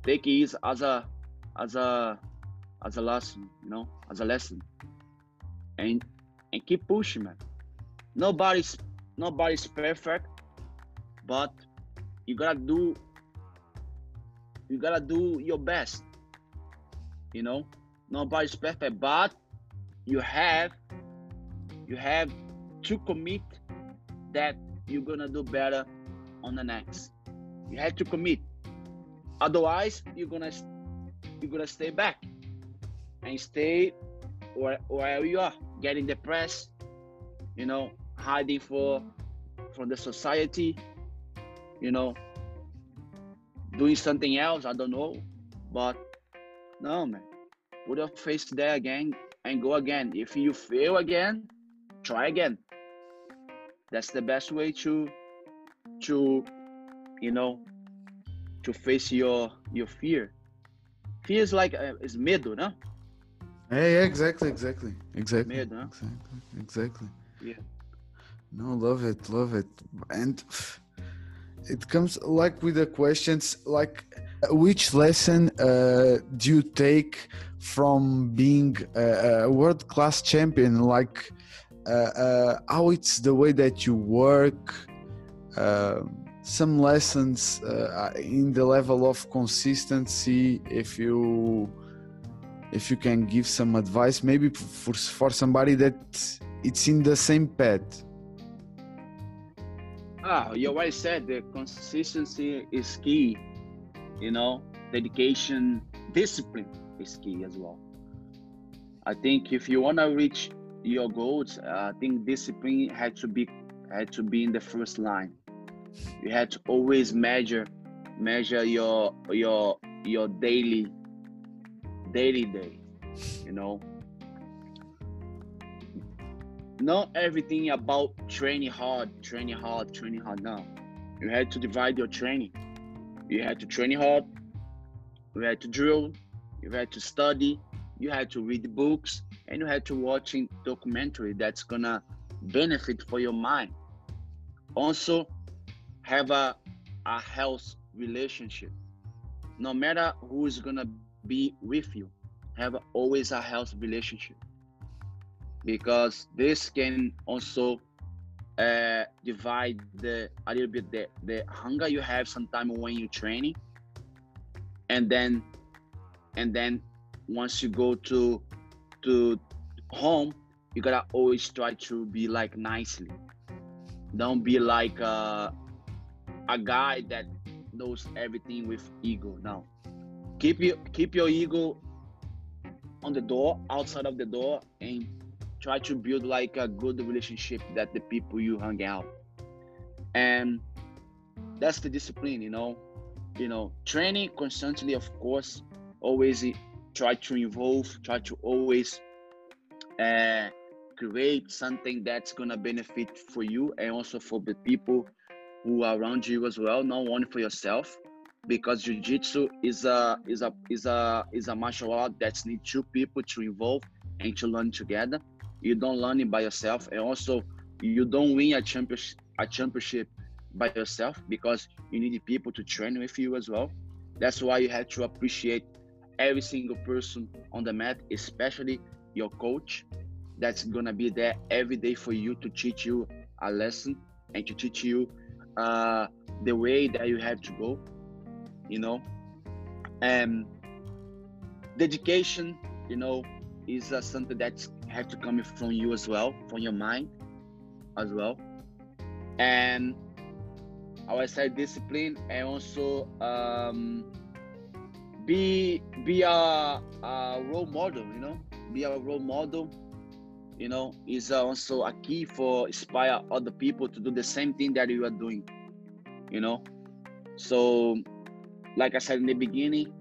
Take it as a as a as a lesson you know as a lesson. And and keep pushing man. Nobody's nobody's perfect but you gotta do you gotta do your best you know? Nobody's perfect but you have you have to commit that you're gonna do better on the next. You have to commit. Otherwise you're gonna you're gonna stay back and stay where, where you are getting depressed you know hiding for from the society you know, doing something else. I don't know, but no, man. Put your face there again and go again. If you fail again, try again. That's the best way to, to, you know, to face your your fear. Fear is like uh, is medo, no? Hey, exactly, exactly, exactly, Medo, exactly, exactly. Yeah. No, love it, love it, and it comes like with the questions like which lesson uh, do you take from being a, a world class champion? Like uh, uh, how it's the way that you work uh, some lessons uh, in the level of consistency if you if you can give some advice maybe for for somebody that it's in the same path ah you already said the consistency is key you know dedication discipline is key as well. I think if you want to reach your goals i think discipline had to be had to be in the first line. You had to always measure measure your your your daily daily day you know not everything about training hard training hard training hard. No. You had to divide your training. You had to train hard. You had to drill. You had to study. You had to read books. And you had to watching documentary that's gonna benefit for your mind. Also have a, a health relationship. No matter who is gonna be with you have always a health relationship because this can also uh, divide the a little bit the, the hunger you have sometimes when you're training. And then and then once you go to to home you gotta always try to be like nicely. Don't be like uh, a guy that knows everything with ego now keep your keep your ego on the door outside of the door and try to build like a good relationship that the people you hang out. And that's the discipline you know? You know training constantly of course always try to involve try to always uh, create something that's gonna benefit for you and also for the people who are around you as well not only for yourself because jiu-jitsu is a is a is a is a martial art that needs two people to involve and to learn together you don't learn it by yourself. And also you don't win a championship a championship by yourself because you need people to train with you as well. That's why you have to appreciate every single person on the mat especially your coach that's gonna be there every day for you to teach you a lesson and to teach you uh, the way that you have to go you know? And dedication you know is uh, something that have to come from you as well from your mind as well. And I would say discipline and also um, be be a, a role model you know? Be a role model you know is also a key for inspire other people to do the same thing that you are doing you know? So like I said in the beginning,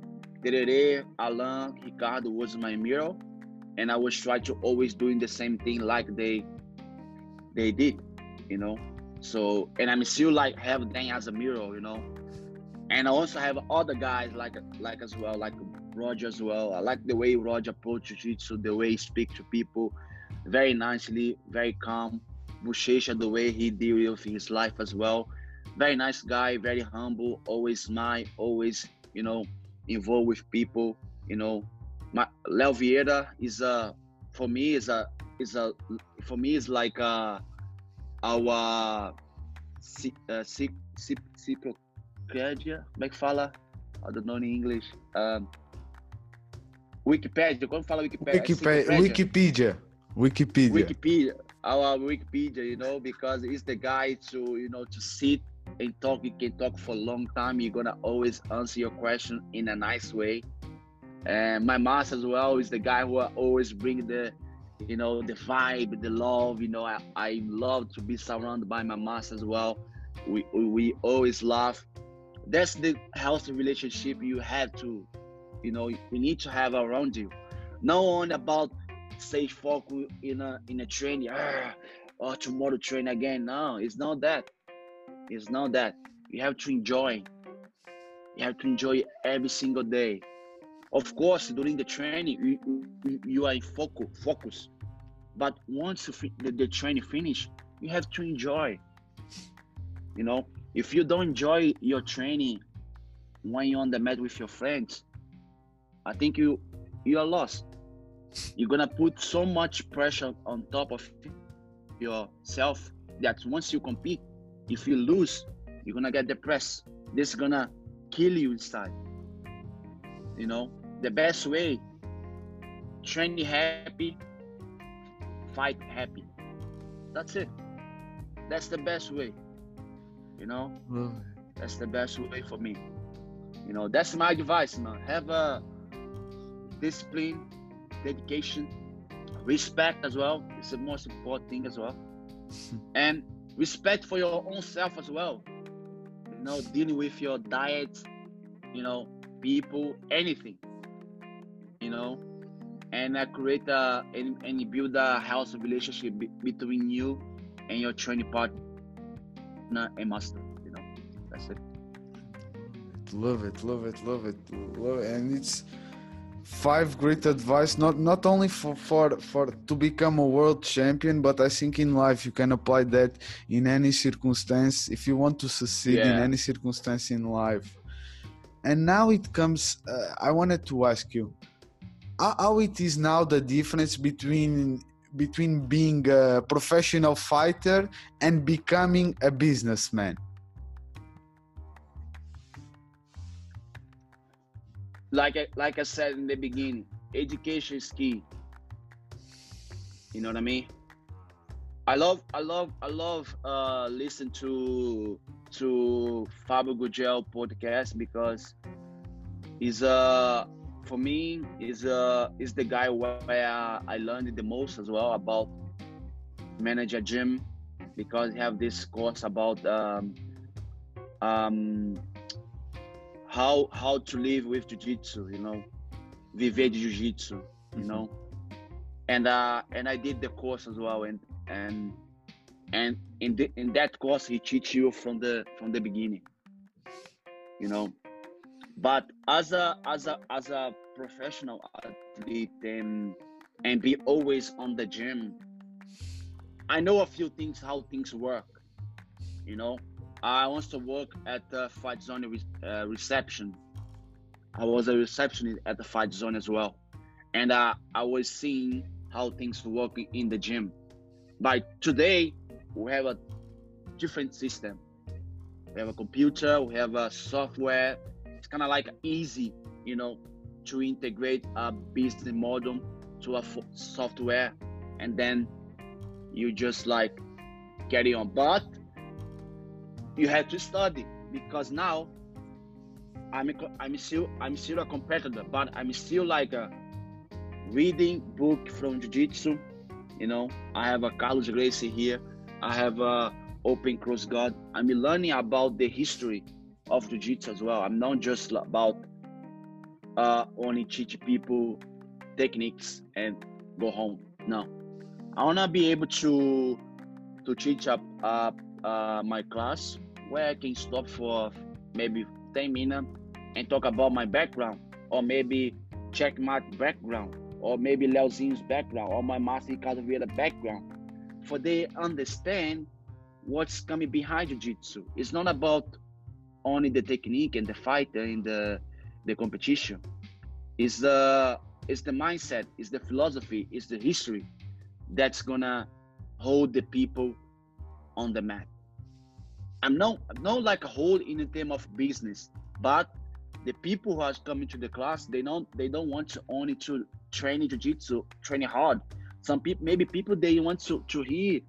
Terere, Alan, Ricardo was my mirror, and I was trying to always doing the same thing like they they did, you know. So and I'm still like have them as a mirror, you know. And I also have other guys like like as well, like Roger as well. I like the way Roger approach jiu-jitsu, the way he speak to people, very nicely, very calm. Buchecha, the way he deal with his life as well very nice guy, very humble, always smile, always, you know, involved with people. You know, my Leo Vieira is a for me is a is a for me is like a, our uh, Wikipedia, como é que fala? I don't know in English. Um, Wikipedia, quando fala Wikipedia? Wikipedia. Wikipedia. Wikipedia. Wikipedia. Our Wikipedia, you know, because it's the guy to, you know, to sit and talk you can talk for a long time you're gonna always answer your question in a nice way and my master as well is the guy who always bring the you know the vibe the love you know i, I love to be surrounded by my master as well. We, we, always laugh. That's the healthy relationship you have to you know you need to have around you. Not only about say focus in a in a training or oh, tomorrow train again. No it's not that. It's not that. You have to enjoy. You have to enjoy every single day. Of course, during the training, you, you are in focus, focus. But once the, the training finish, you have to enjoy. You know, if you don't enjoy your training when you're on the mat with your friends, I think you you are lost. You're gonna put so much pressure on top of yourself that once you compete, If you lose, you're gonna get depressed. This is gonna kill you inside. You know, the best way, train happy, fight happy. That's it. That's the best way. You know, that's the best way for me. You know, that's my advice, man. Have a discipline, dedication, respect as well. It's the most important thing as well. (laughs) and respect for your own self as well. You know, dealing with your diet, you know, people, anything. You know, and I create a and, and build a healthy relationship be, between you and your training partner and master. You know, that's it. Love it, love it, love it, love it, and it's five great advice not not only for for for to become a world champion but i think in life you can apply that in any circumstance if you want to succeed yeah. in any circumstance in life and now it comes uh, i wanted to ask you how, how it is now the difference between between being a professional fighter and becoming a businessman like I, like I said in the beginning, education is key. You know what I mean? I love I love I love uh listen to to Fabio Gurgel podcast because he's uh for me is uh is the guy where I learned the most as well about manager gym because he have this course about um um how how to live with jiu-jitsu you know viver de jiu-jitsu you mm-hmm. know and uh and i did the course as well and and and in the, in that course he teach you from the from the beginning you know but as a as a as a professional athlete and and be always on the gym i know a few things how things work you know I want to work at the fight zone re- uh, reception. I was a receptionist at the fight zone as well, and uh, I was seeing how things work in the gym. But today we have a different system. We have a computer, we have a software. It's kind of like easy, you know, to integrate a business model to a software, and then you just like get carry on. But you have to study because now I'm a, I'm still I'm still a competitor, but I'm still like a reading book from jiu-jitsu. You know, I have a Carlos Gracie here. I have a Open Cross God. I'm learning about the history of jiu-jitsu as well. I'm not just about uh, only teach people techniques and go home. No, I wanna be able to to teach up uh, uh, my class where I can stop for maybe 10 minutes and talk about my background, or maybe Checkmat background, or maybe Leozinho's background, or my Master Ricardo Vieira background, for they understand what's coming behind jiu-jitsu. It's not about only the technique and the fight and the the competition. It's the it's the mindset, it's the philosophy, it's the history that's gonna hold the people on the mat. I'm not not like a whole in the term of business, but the people who are coming to the class, they don't they don't want to only to train jiu-jitsu, training hard. Some people maybe people they want to to hear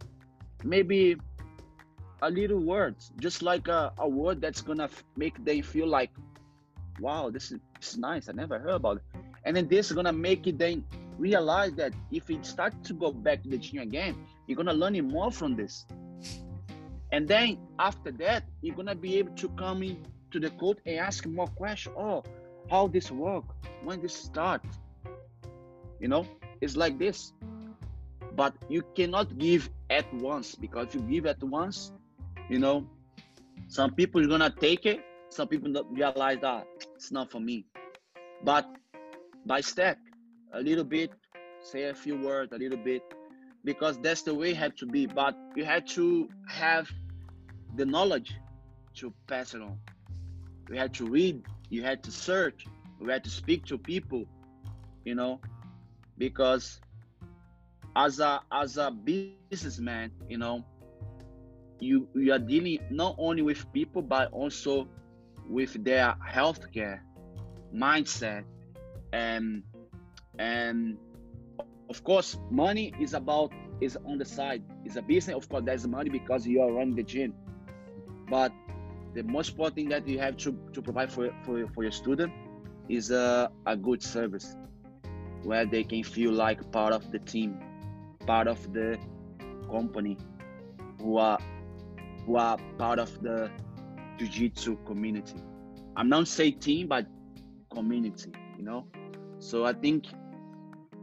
maybe a little words, just like a, a word that's gonna make them feel like, wow, this is, this is nice. I never heard about it. And then this is gonna make it then realize that if it starts to go back to the gym again, you're gonna learn more from this. And then after that, you're gonna be able to come in to the code and ask more questions. Oh, how this work? When this start? You know, it's like this. But you cannot give at once because you give at once, you know, some people are gonna take it. Some people don't realize that it's not for me. But by step, a little bit, say a few words, a little bit, because that's the way it had to be. But you had to have the knowledge to pass it on. You had to read, you had to search, you had to speak to people, you know, because as a as a businessman, you know, you you are dealing not only with people but also with their healthcare mindset. And and of course money is about is on the side. It's a business of course there's money because you are running the gym. But the most important thing that you have to, to provide for, for, for your student is a, a good service where they can feel like part of the team part of the company who are who are part of the jiu-jitsu community. I'm not saying team but community you know? So i think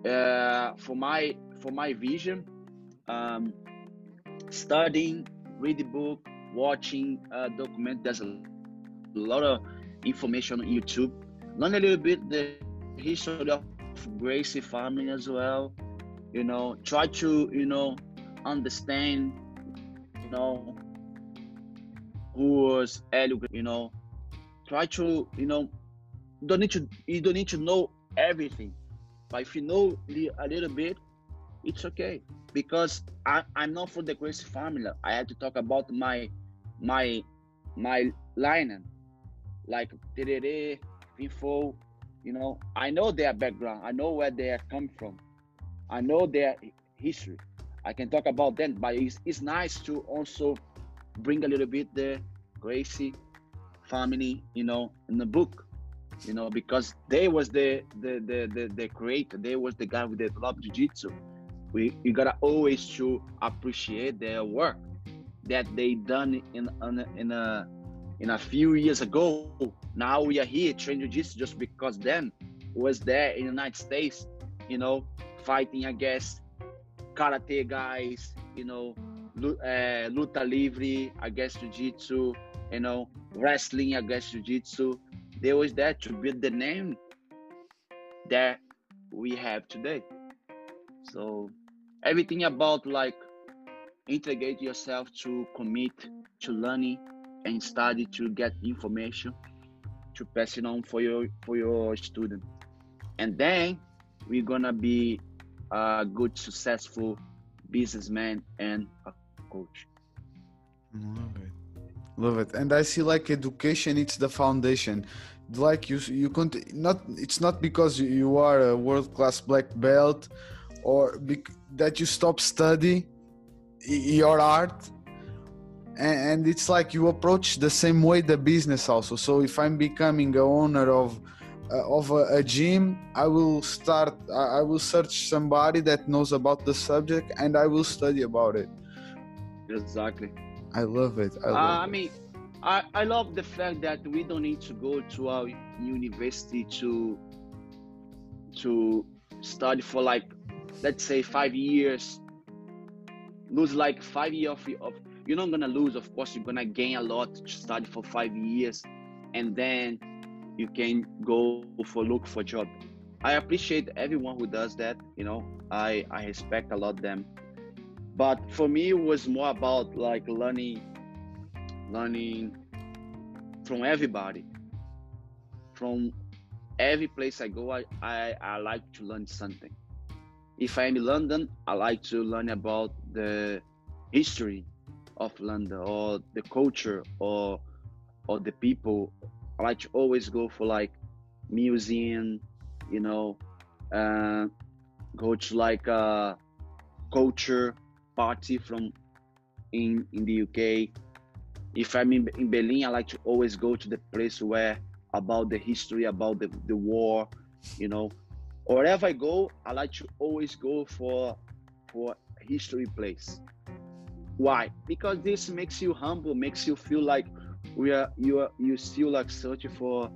uh, for my for my vision um, studying read the book watching uh, document there's a lot of information on youtube. Learn a little bit the history of gracie family as well you know try to you know understand you know who was Helio, you know. Try to you know don't need to you don't need to know everything but if you know a little bit it's okay. Because I, i'm not from the Gracie family. I had to talk about my my my line. Like terere Finfou you know i know their background. I know where they are come from i know their history. I can talk about them but it's, it's nice to also bring a little bit the gracie family you know in the book you know because they was the the the the, the creator. They was the guy who developed jiu-jitsu. We you gotta always to appreciate their work that they done in in a, in a few years ago. Now we are here training jiu-jitsu just because then was there in the united states you know fighting against karate guys you know uh, luta livre against jiu-jitsu you know wrestling against jiu-jitsu. They was there to build the name that we have today. So everything about like integrate yourself to commit to learning and study to get information to pass it on for your for your student. And then we're gonna be a good successful businessman and a coach. Love it. Love it. And i see like education it's the foundation. Like you you can't not it's not because you are a world-class black belt or that you stop study your art. And it's like you approach the same way the business also. So if i'm becoming a owner of uh, of a, a, gym i will start I, I will search somebody that knows about the subject and i will study about it. Exactly. I love it. I, love uh, I mean I, I love the fact that we don't need to go to our university to to study for like let's say five years. Lose like five years of, of you're not gonna lose of course you're gonna gain a lot to study for five years. And then you can go for look for job. I appreciate everyone who does that you know. I i respect a lot them. But for me it was more about like learning learning from everybody. From every place i go i i, I like to learn something. If i'm in london i like to learn about the history of London or the culture or or the people. I like to always go for like museum, you know, uh, go to like a culture party from in in the UK. If I'm in, in Berlin, I like to always go to the place where about the history, about the, the war, you know. Or wherever I go, I like to always go for for history place why because this makes you humble makes you feel like we are you are you still like searching for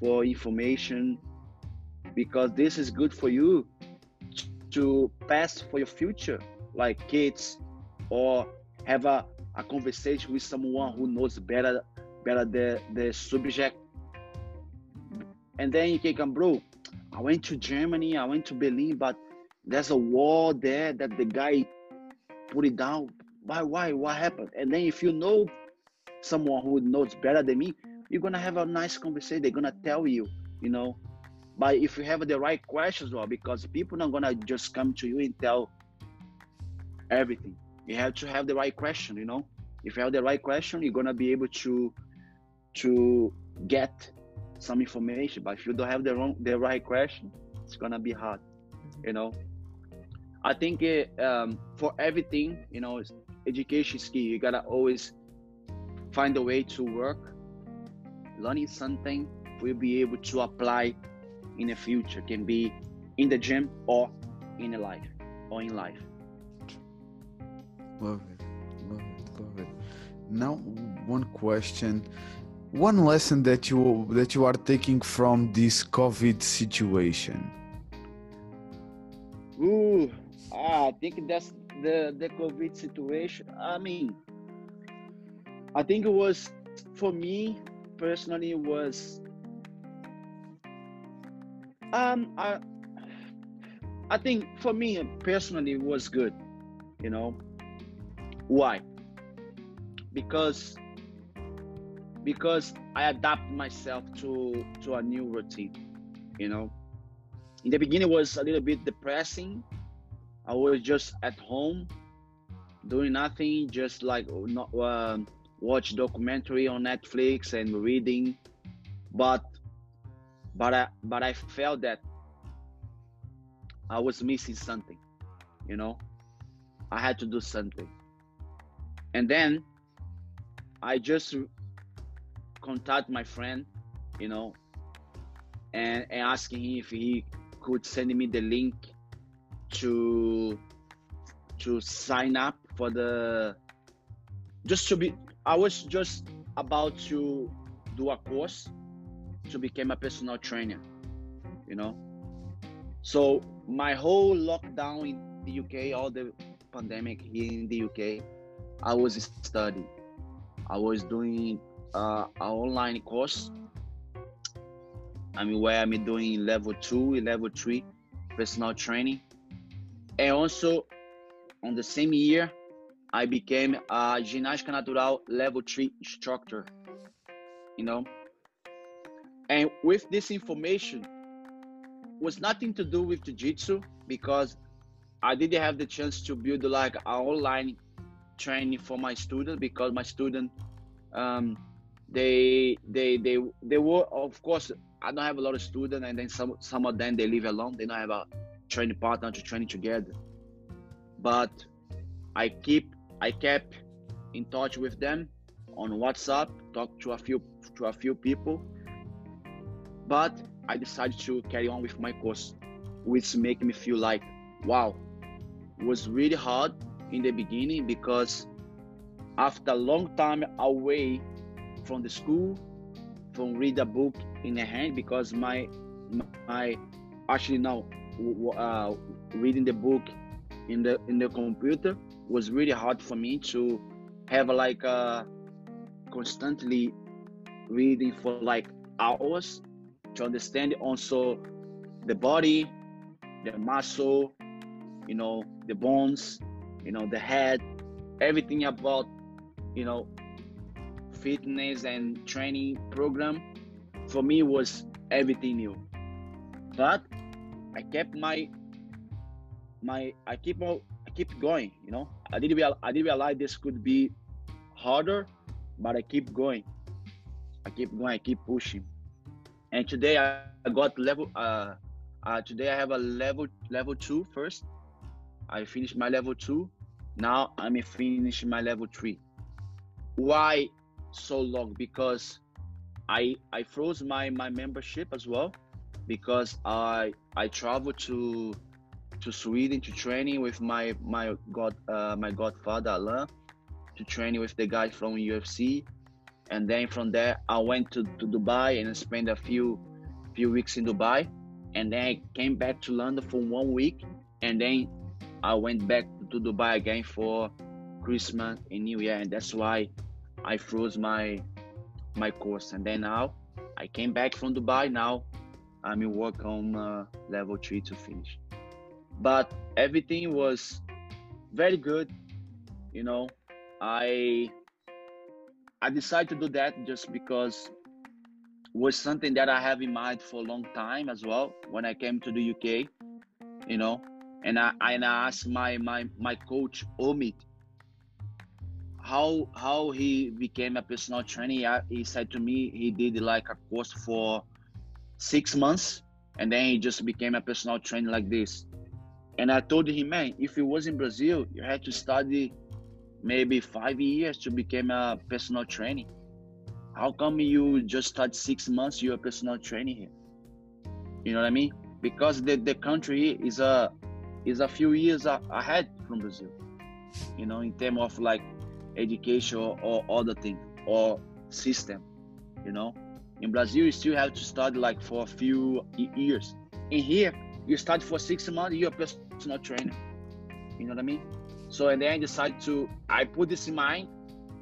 for information because this is good for you to pass for your future like kids or have a, a conversation with someone who knows better better the the subject. And then you can come bro i went to germany i went to berlin but there's a wall there that the guy put it down. Why why what happened? And then if you know someone who knows better than me you're gonna have a nice conversation they're gonna tell you you know but if you have the right questions well because people not gonna just come to you and tell everything you have to have the right question you know if you have the right question, you're gonna be able to to get some information. But if you don't have the wrong the right question, it's gonna be hard. You know. I think it, um, for everything, you know, education is key. You gotta always find a way to work, learning something will be able to apply in the future. Can be in the gym or in a life or in life. Love it, love it, love it. Now, one question, one lesson that you that you are taking from this COVID situation. Ooh, I think that's the the COVID situation. I mean, I think it was for me personally was um I I think for me personally was good, you know. Why? Because because I adapt myself to to a new routine, you know. In the beginning was a little bit depressing. I was just at home doing nothing, just like not uh, watch documentary on Netflix and reading, but but I but I felt that I was missing something, you know. I had to do something. And then I just contact my friend, you know, and, and asking him if he could send me the link to to sign up for the just to be I was just about to do a course to become a personal trainer, you know. So my whole lockdown in the UK, all the pandemic here in the UK, I was studying. I was doing uh, an online course. I mean, where I'm doing level two, level three personal training. And also, on the same year, I became a Ginástica Natural level three instructor. You know? And with this information, was nothing to do with jiu-jitsu because I didn't have the chance to build like an online training for my students because my student um, they they they they were of course I don't have a lot of students and then some some of them they live alone they don't have a training partner to train together but I keep I kept in touch with them on WhatsApp talk to a few to a few people but I decided to carry on with my course which made me feel like wow was really hard in the beginning because after a long time away from the school, from read a book in a hand, because my my actually now uh, reading the book in the in the computer was really hard for me to have like uh, constantly reading for like hours to understand also the body, the muscle, you know, the bones, you know the head everything about you know fitness and training program. For me was everything new. But i kept my my i keep keep going you know? I didn't real, i didn't realize this could be harder but i keep going. I keep going i keep pushing. And today i, got level uh, uh today i have a level level two first. I finished my level two. Now I'm finishing my level three. Why so long? Because I I froze my my membership as well because I I traveled to to Sweden to training with my my god uh, my godfather Alain to training with the guys from UFC and then from there I went to, to Dubai and spent a few few weeks in Dubai and then I came back to London for one week and then I went back to Dubai again for Christmas and New Year, and that's why I froze my my course. And then now I came back from Dubai. Now I'm in work on uh, level three to finish. But everything was very good. You know, I I decided to do that just because was something that I have in mind for a long time as well. When I came to the UK, you know, and I and I asked my my my coach Omid, how how he became a personal trainer. He said to me he did like a course for six months, and then he just became a personal trainer like this. And I told him, man, if it was in Brazil, you had to study maybe five years to become a personal trainer. How come you just start six months? You're a personal trainer here. You know what I mean? Because the, the country is a is a few years ahead from Brazil. You know, in terms of like education or, other thing or system. You know, in Brazil you still have to study like for a few years. In here, you start for six months. You're a personal trainer. You know what I mean? So and then I decided to I put this in mind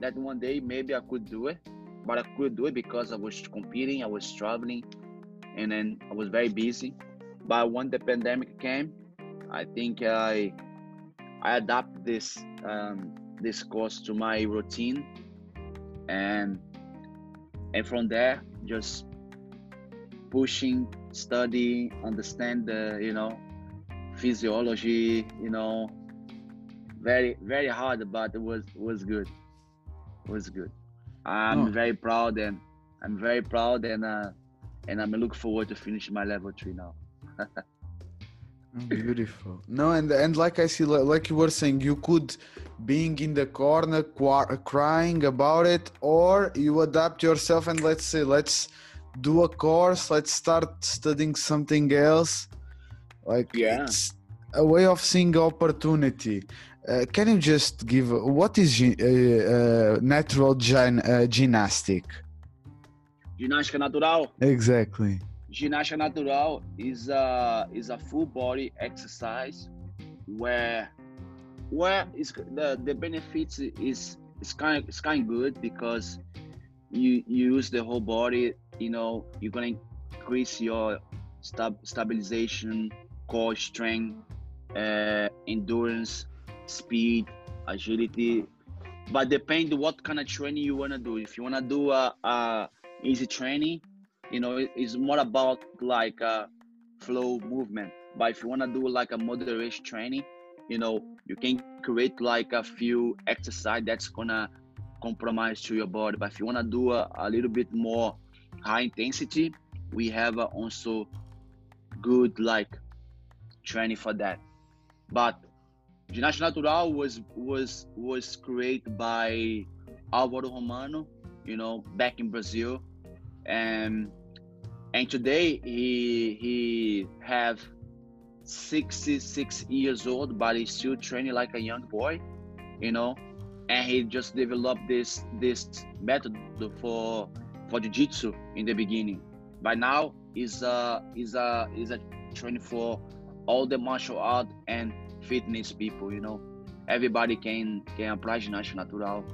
that one day maybe I could do it, but I could do it because I was competing, I was traveling, and then I was very busy. But when the pandemic came, I think I I adapt this um, this course to my routine, and and from there just pushing, study, understand the you know physiology, you know very very hard, but it was was good. It was good. I'm oh. very proud and I'm very proud and uh, and I'm looking forward to finish my level three now. (laughs) Beautiful. No, and and like I see, like you were saying, you could being in the corner crying about it, or you adapt yourself and let's say let's do a course, let's start studying something else. Like yeah. it's a way of seeing opportunity. Uh, can you just give what is uh, uh, natural gyn, uh, gymnastic? Ginástica natural. Exactly. Ginástica natural is a is a full body exercise where where is the the benefits is is kind of, it's kind of good because you, you use the whole body. You know you're gonna increase your stab, stabilization, core strength, uh, endurance speed, agility. But depend what kind of training you wanna do. If you wanna do a, a easy training, you know, it's more about like a flow movement. But if you wanna do like a moderate training, you know, you can create like a few exercise that's gonna compromise to your body. But if you wanna do a, a little bit more high intensity, we have also good like training for that. But Ginástica Natural was was was created by Álvaro Romano, you know, back in Brazil, and and today he he have 66 years old, but he's still training like a young boy, you know, and he just developed this this method for for jiu-jitsu in the beginning. By now, is a is a is a training for all the martial art and fitness people, you know. Everybody can can apply ginástica natural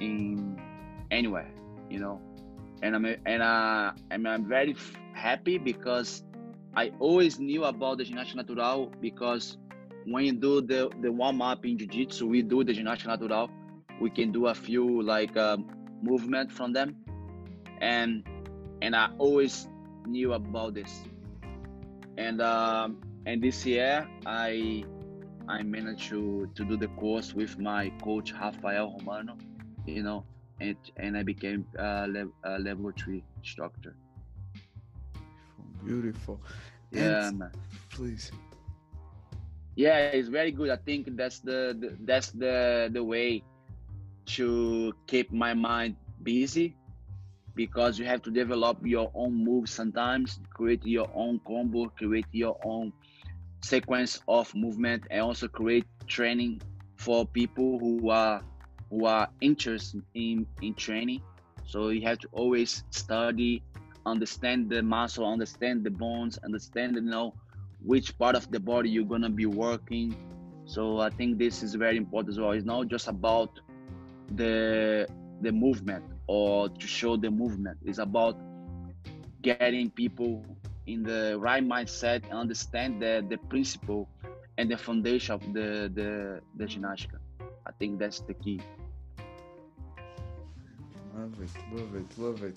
in anywhere, you know. And I'm and uh, I'm very happy because I always knew about the ginástica natural because when you do the the warm up in jiu-jitsu, we do the ginástica natural. We can do a few like uh, movement from them, and and I always knew about this. And um, and this year I I managed to to do the course with my coach Rafael Romano, you know, and and I became a, le- a level three instructor. Beautiful. Yeah, and, please. Yeah, it's very good. I think that's the, the that's the the way to keep my mind busy because you have to develop your own moves sometimes, create your own combo, create your own sequence of movement and also create training for people who are who are interested in in training. So you have to always study understand the muscle understand the bones understand you know which part of the body you're gonna be working. So i think this is very important as well. It's not just about the the movement or to show the movement. It's about getting people in the right mindset and understand the, the principle and the foundation of the, the, the ginástica. I think that's the key. Love it, love it, love it.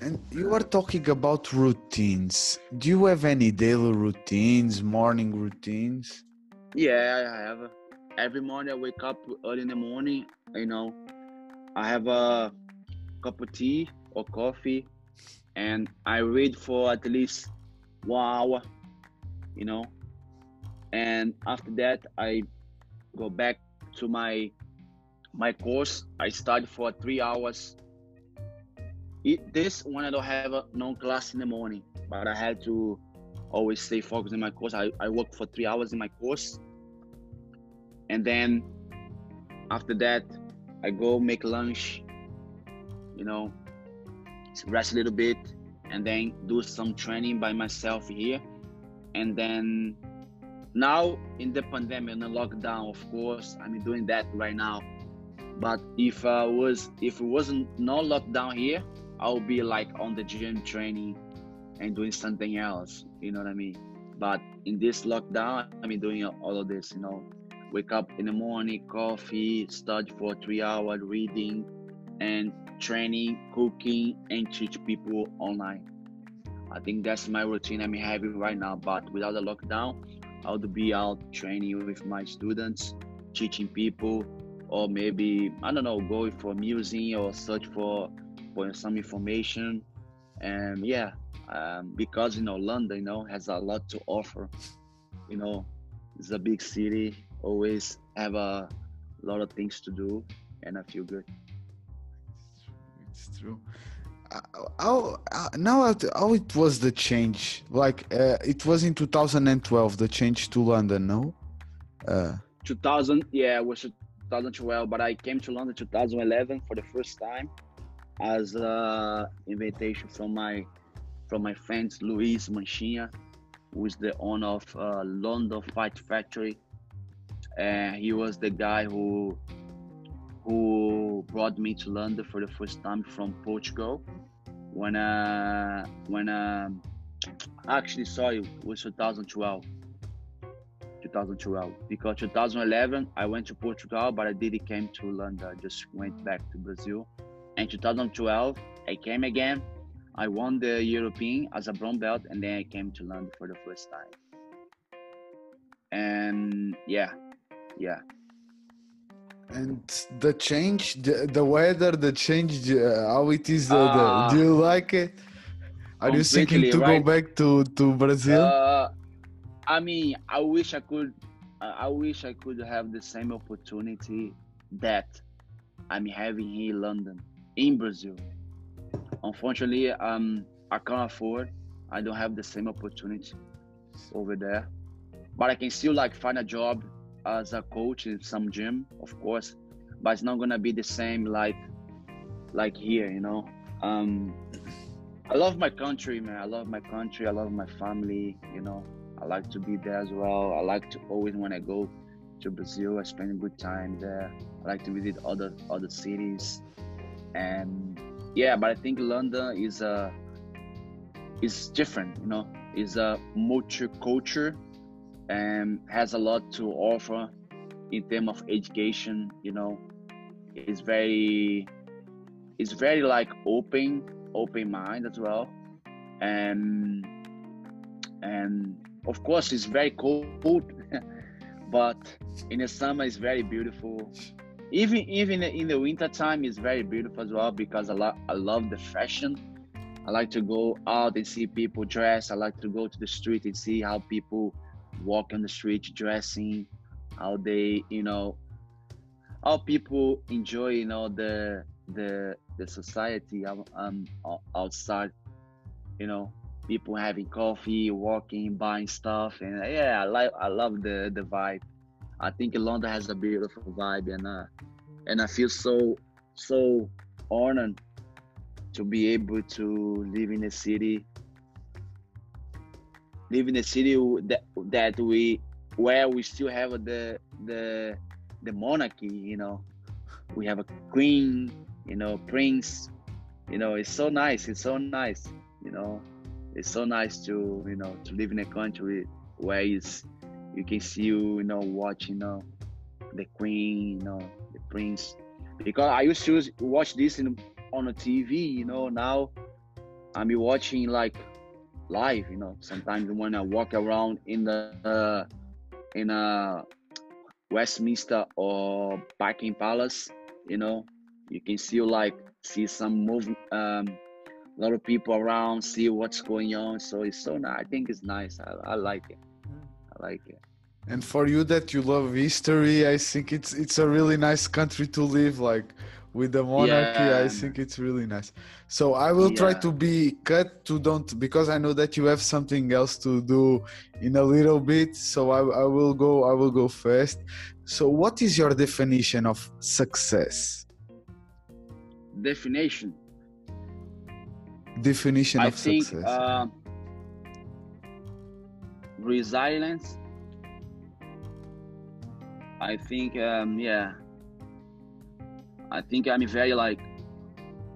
And you are talking about routines. Do you have any daily routines, morning routines? Yeah, I have. Every morning I wake up early in the morning, you know, I have a cup of tea or coffee, and I read for at least one hour, you know. And after that, I go back to my my course. I study for three hours. It, this when I don't have a non class in the morning, but I had to always stay focused in my course. I, I work for three hours in my course. And then after that, I go make lunch, you know, rest a little bit, and then do some training by myself here. And then now in the pandemic, in the lockdown, of course, I'm doing that right now. But if I was, if it wasn't no lockdown here, I'll be like on the gym training and doing something else. You know what I mean? But in this lockdown, I mean doing all of this. You know, wake up in the morning, coffee, study for three hours, reading, and training, cooking, and teach people online. I think that's my routine I'm having right now. But without the lockdown, I would be out training with my students, teaching people, or maybe I don't know, going for music or search for for some information. And yeah, um, because you know London, you know, has a lot to offer. You know, it's a big city. Always have a lot of things to do, and I feel good. It's true. Uh, how, uh, now how it was the change? Like uh, it was in 2012 the change to London, no? Uh, 2000, yeah, it was 2012, but I came to London 2011 for the first time as an invitation from my from my friends Luis Manchinha, who is the owner of uh, London Fight Factory. And he was the guy who who brought me to London for the first time from Portugal. When uh when uh, actually saw it was 2012. 2012 because 2011 I went to Portugal but I didn't came to London I just went back to Brazil and 2012 I came again I won the European as a brown belt, and then I came to London for the first time. And yeah, yeah. And the change, the, the weather, the change, uh, how it is. Uh, the, do you like it? Are you thinking to right? go back to to Brazil? Uh, I mean, I wish I could. I wish I could have the same opportunity that I'm having here in London, in Brazil unfortunately, um, I can't afford. I don't have the same opportunity over there, but I can still like find a job as a coach in some gym, of course. But it's not gonna be the same like like here, you know. Um, I love my country, man. I love my country. I love my family. You know, I like to be there as well. I like to always when I go to Brazil, I spend a good time there. I like to visit other other cities, and yeah, but I think London is a is different. You know, is a multicultural and has a lot to offer in terms of education. You know, it's very it's very like open open mind as well, and and of course it's very cold, (laughs) but in the summer it's very beautiful even even in the winter time it's very beautiful as well because I love I love the fashion. I like to go out and see people dress. I like to go to the street and see how people walk on the street dressing, how they you know how people enjoy you know the the the society um outside you know people having coffee walking buying stuff and yeah i like i love the the vibe. I think London has a beautiful vibe, and uh, and I feel so so honored to be able to live in a city, live in a city that that we where we still have the the the monarchy. You know, we have a queen, you know, prince. You know, it's so nice. It's so nice. You know, it's so nice to you know to live in a country where it's you can see you, you know, watch, you know, the Queen, you know, the Prince. Because I used to watch this in, on a TV, you know. Now I'm watching like live, you know. Sometimes when I walk around in the uh, in a Westminster or Buckingham Palace, you know, you can still like see some move um a lot of people around see what's going on. So it's so nice i think it's nice. I, I like it. I like it. And for you that you love history i think it's it's a really nice country to live like with the monarchy yeah. i think it's really nice. So i will yeah. try to be cut to don't because i know that you have something else to do in a little bit so i, I will go i will go first. So what is your definition of success? Definition? Definition I of think, success. uh, resilience. I think um yeah I think I'm very like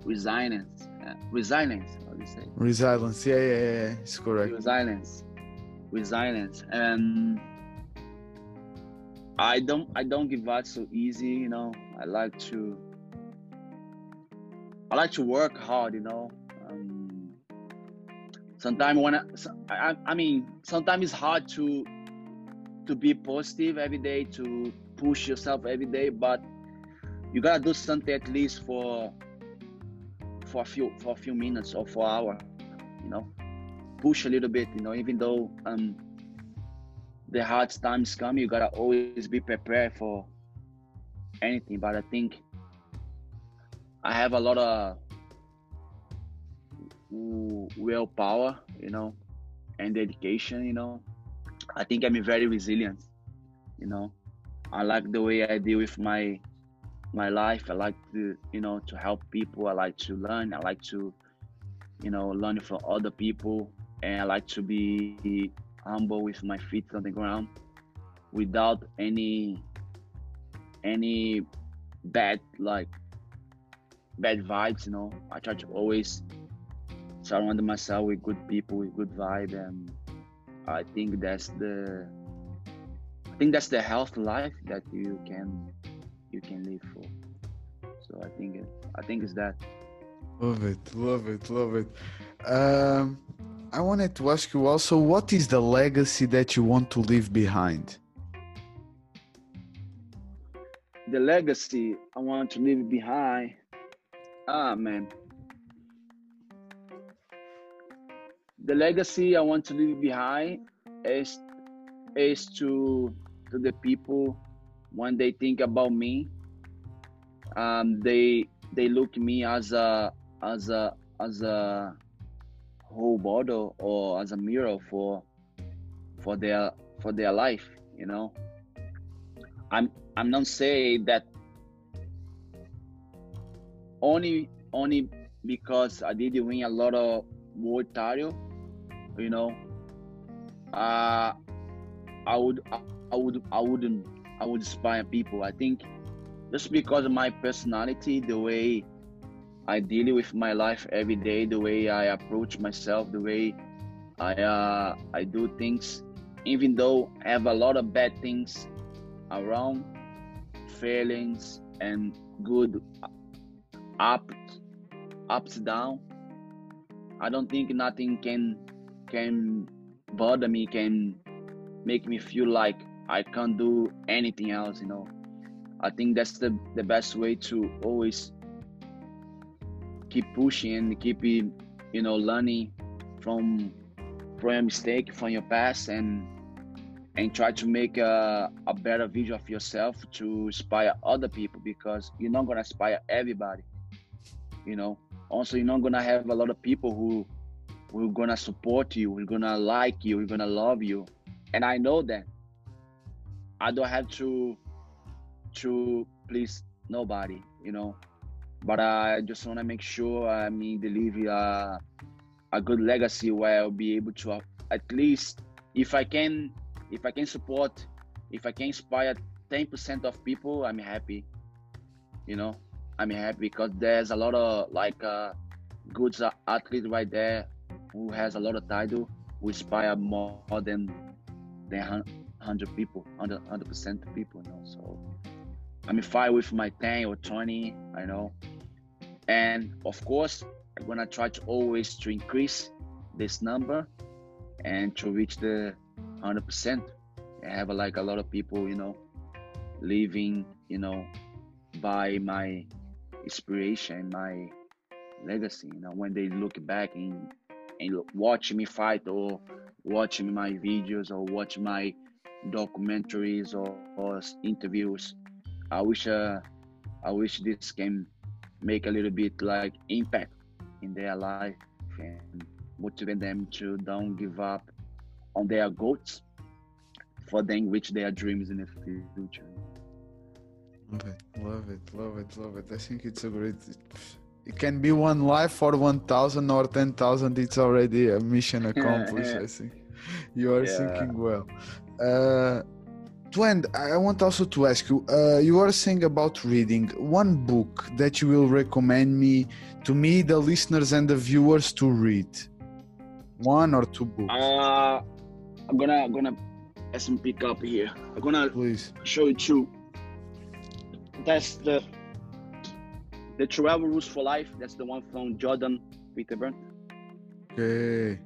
resilience. Uh, resilience, how do you say? Resilience, yeah, yeah, yeah, it's correct. Resilience, resilience, and I don't, I don't give up so easy. You know, I like to, I like to work hard. You know, um, sometimes when I, I, I mean, sometimes it's hard to, to be positive every day, to push yourself every day, but you gotta do something at least for for a few for a few minutes or for hour you know? Push a little bit you know even though um the hard times come you gotta always be prepared for anything. But i think i have a lot of willpower you know and dedication you know? I think i'm very resilient you know? I like the way i deal with my my life. I like to, you know, to help people. I like to learn. I like to, you know, learn from other people. And I like to be humble with my feet on the ground without any any bad like bad vibes, you know. I try to always surround myself with good people with good vibe and I think that's the I think that's the health life that you can you can live for. So I think it, I think it's that. Love it, love it, love it. Um, I wanted to ask you also, what is the legacy that you want to leave behind? The legacy I want to leave behind. Ah man. The legacy I want to leave behind is is to to the people when they think about me um, they they look me as a as a as a whole model or as a mirror for for their for their life you know? I'm i'm not saying that only only because i did win a lot of world title you know uh i would i would i wouldn't I would inspire people. I think just because of my personality, the way I deal with my life every day, the way I approach myself, the way I uh, I do things, even though I have a lot of bad things around, failings and good ups, ups down. I don't think nothing can can bother me, can make me feel like I can't do anything else, you know. I think that's the, the best way to always keep pushing and keep you know learning from from your mistake from your past and and try to make a, a better vision of yourself to inspire other people because you're not gonna inspire everybody you know also you're not gonna have a lot of people who who are gonna support you who are gonna like you who are gonna love you and i know that I don't have to to please nobody, you know. But I just want to make sure I mean deliver a, a good legacy where I'll be able to at least if I can if I can support if I can inspire 10% of people, I'm happy. You know, I'm happy because there's a lot of like uh, good athletes right there who has a lot of title who inspire more than than 100 people, 100 percent people, you know. So I'm fine with my 10 or 20, I know. And of course, I'm gonna try to always to increase this number and to reach the 100 percent. I have like a lot of people, you know, living, you know, by my inspiration, my legacy. You know, when they look back and and watch me fight or watch my videos or watch my documentaries or, or interviews, I wish uh, I wish this can make a little bit like impact in their life and motivate them to don't give up on their goals for them reach their dreams in the future. Love it, love it, love it, love it. I think it's a great. It can be one life or one thousand or ten thousand. It's already a mission (laughs) accomplished. I think you are yeah. thinking well. Uh, to end, I want also to ask you. Uh, you are saying about reading one book that you will recommend me to me, the listeners and the viewers to read. One or two books. Uh, I'm gonna I'm gonna have some pick up here. I'm gonna please show you two. That's the the Twelve Rules for Life. That's the one from Jordan Peterson. Okay.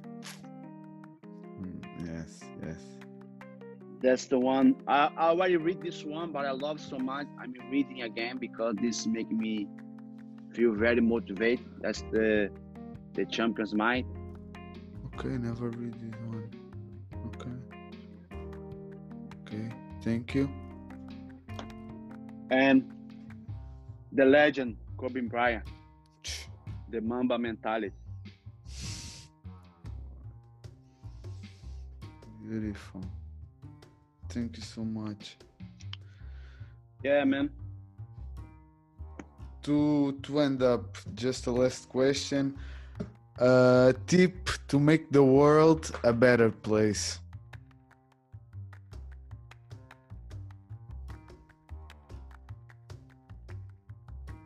Mm, yes, yes. That's the one. I, I already read this one, but I love so much. I'm reading again because this is making me feel very motivated. That's the the Champion's Mind. Okay, never read this one. Okay. Okay, thank you. And the legend Kobe Bryant, the Mamba mentality. Beautiful. Thank you so much. Yeah, man. To to end up, just a last question. Uh, tip to make the world a better place.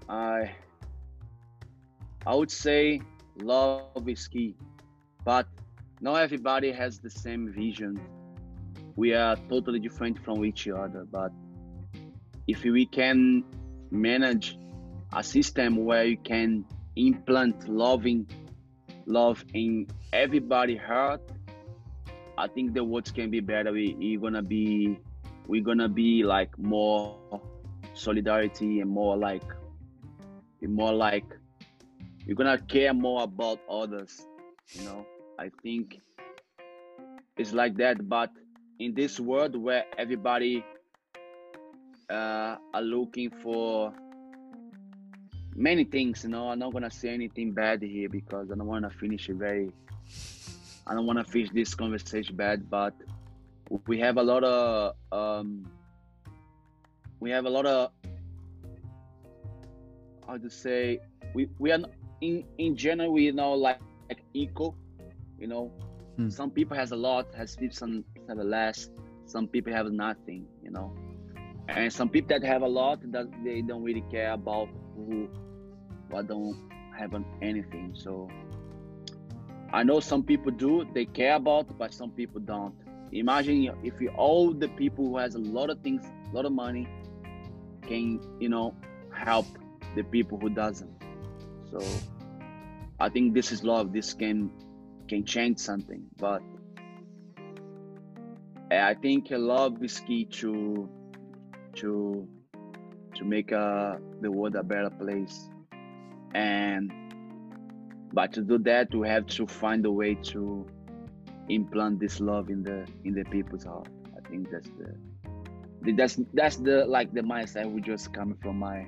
I I would say love is key, but not everybody has the same vision. We are totally different from each other, but if we can manage a system where you can implant loving love in everybody heart, I think the words can be better. We, we're gonna be we're gonna be like more solidarity and more like more like you're gonna care more about others you know i think it's like that but in this world where everybody uh, are looking for many things you know i'm not gonna say anything bad here because i don't want to finish it very i don't want to finish this conversation bad but we have a lot of um, we have a lot of how to say we we are in in general we know like, like equal you know hmm. some people has a lot has some have less some people have nothing you know and some people that have a lot that they don't really care about who what don't have anything so i know some people do they care about but some people don't imagine if you all the people who has a lot of things a lot of money can you know help the people who doesn't. So I think this is love. This can can change something, but I think love is key to to to make uh, the world a better place. And but to do that, we have to find a way to implant this love in the in the people's heart. I think that's the that's that's the like the mindset we just coming from my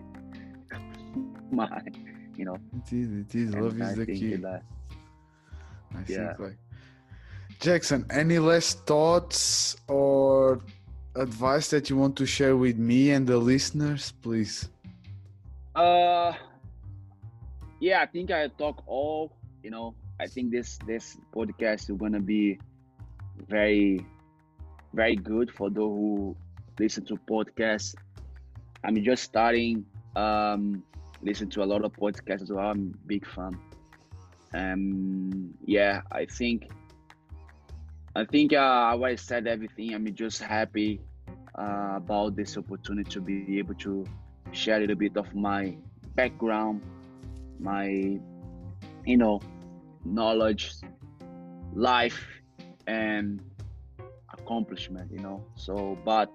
(laughs) my, you know. It is. It is. Love is the key. That, I yeah. think like Jackson. Any last thoughts or advice that you want to share with me and the listeners, please? Uh, yeah. I think I talk all. You know, I think this this podcast is gonna be very, very good for those who listen to podcasts. I'm just starting um, listen to a lot of podcasts as well. I'm a big fan. Um, yeah, I think I think uh, I said everything. I'm just happy uh, about this opportunity to be able to share a little bit of my background, my you know knowledge, life, and accomplishment. You know, so but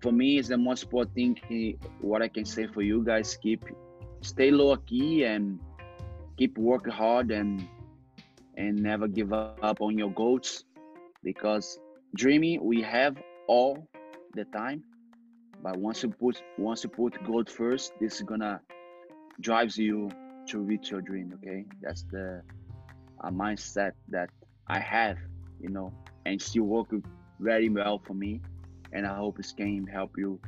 for me, it's the most important thing. What I can say for you guys: keep stay low key and keep working hard and and never give up on your goals because dreaming we have all the time but once you put once you put gold first this is gonna drives you to reach your dream okay? That's the a mindset that i have you know and still working very well for me and i hope this can help you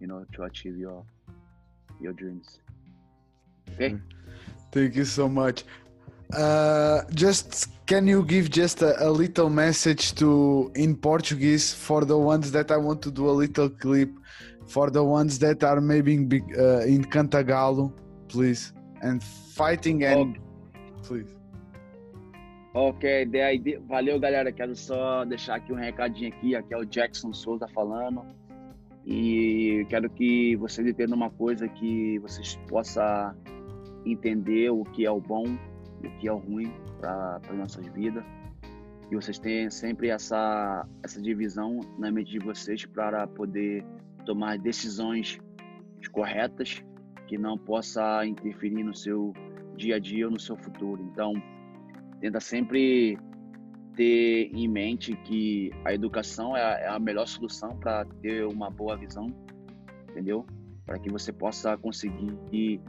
you know to achieve your your dreams. Okay? Thank you so much uh, just can you give just a, a, little message to in Portuguese for the ones that I want to do a little clip for the ones that are maybe in, uh, in Cantagalo, please, and fighting and please. Ok, the idea... valeu galera. Quero só deixar aqui um recadinho aqui. Aqui é o Jackson Souza falando. E quero que vocês entendam uma coisa que vocês possam entender o que é o bom o que é o ruim para nossas vidas. E vocês tenham sempre essa, essa divisão na mente de vocês para poder tomar decisões corretas que não possa interferir no seu dia a dia ou no seu futuro. Então, tenta sempre ter em mente que a educação é a, é melhor solução para ter uma boa visão, entendeu? Para que você possa conseguir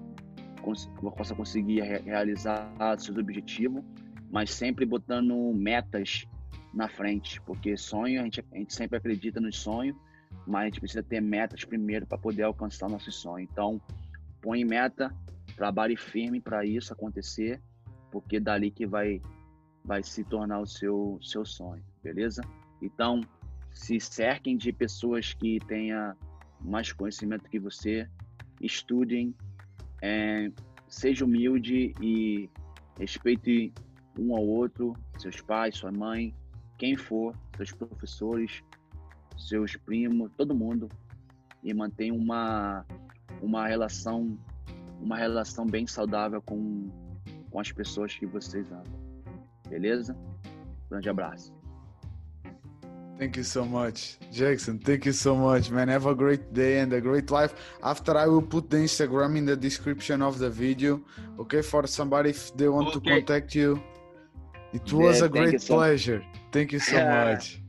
cons possa conseguir re realizar seus objetivos, mas sempre botando metas na frente, porque sonho a gente, a gente sempre acredita nos sonhos, mas a gente precisa ter metas primeiro para poder alcançar nosso sonho. Então, põe meta, trabalhe firme para isso acontecer, porque dali que vai vai se tornar o seu seu sonho, beleza? Então, se cerquem de pessoas que tenham mais conhecimento que você, estudem, é, seja humilde e respeite um ao outro, seus pais, sua mãe, quem for, seus professores, seus primos, todo mundo, e mantenha uma, uma relação uma relação bem saudável com, com as pessoas que vocês amam. Beleza? Grande abraço. Thank you so much, Jackson. Thank you so much, man. Have a great day and a great life. After I will put the Instagram in the description of the video, okay, for somebody if they want okay. to contact you. It was yeah, a great pleasure. thank you so (laughs) much.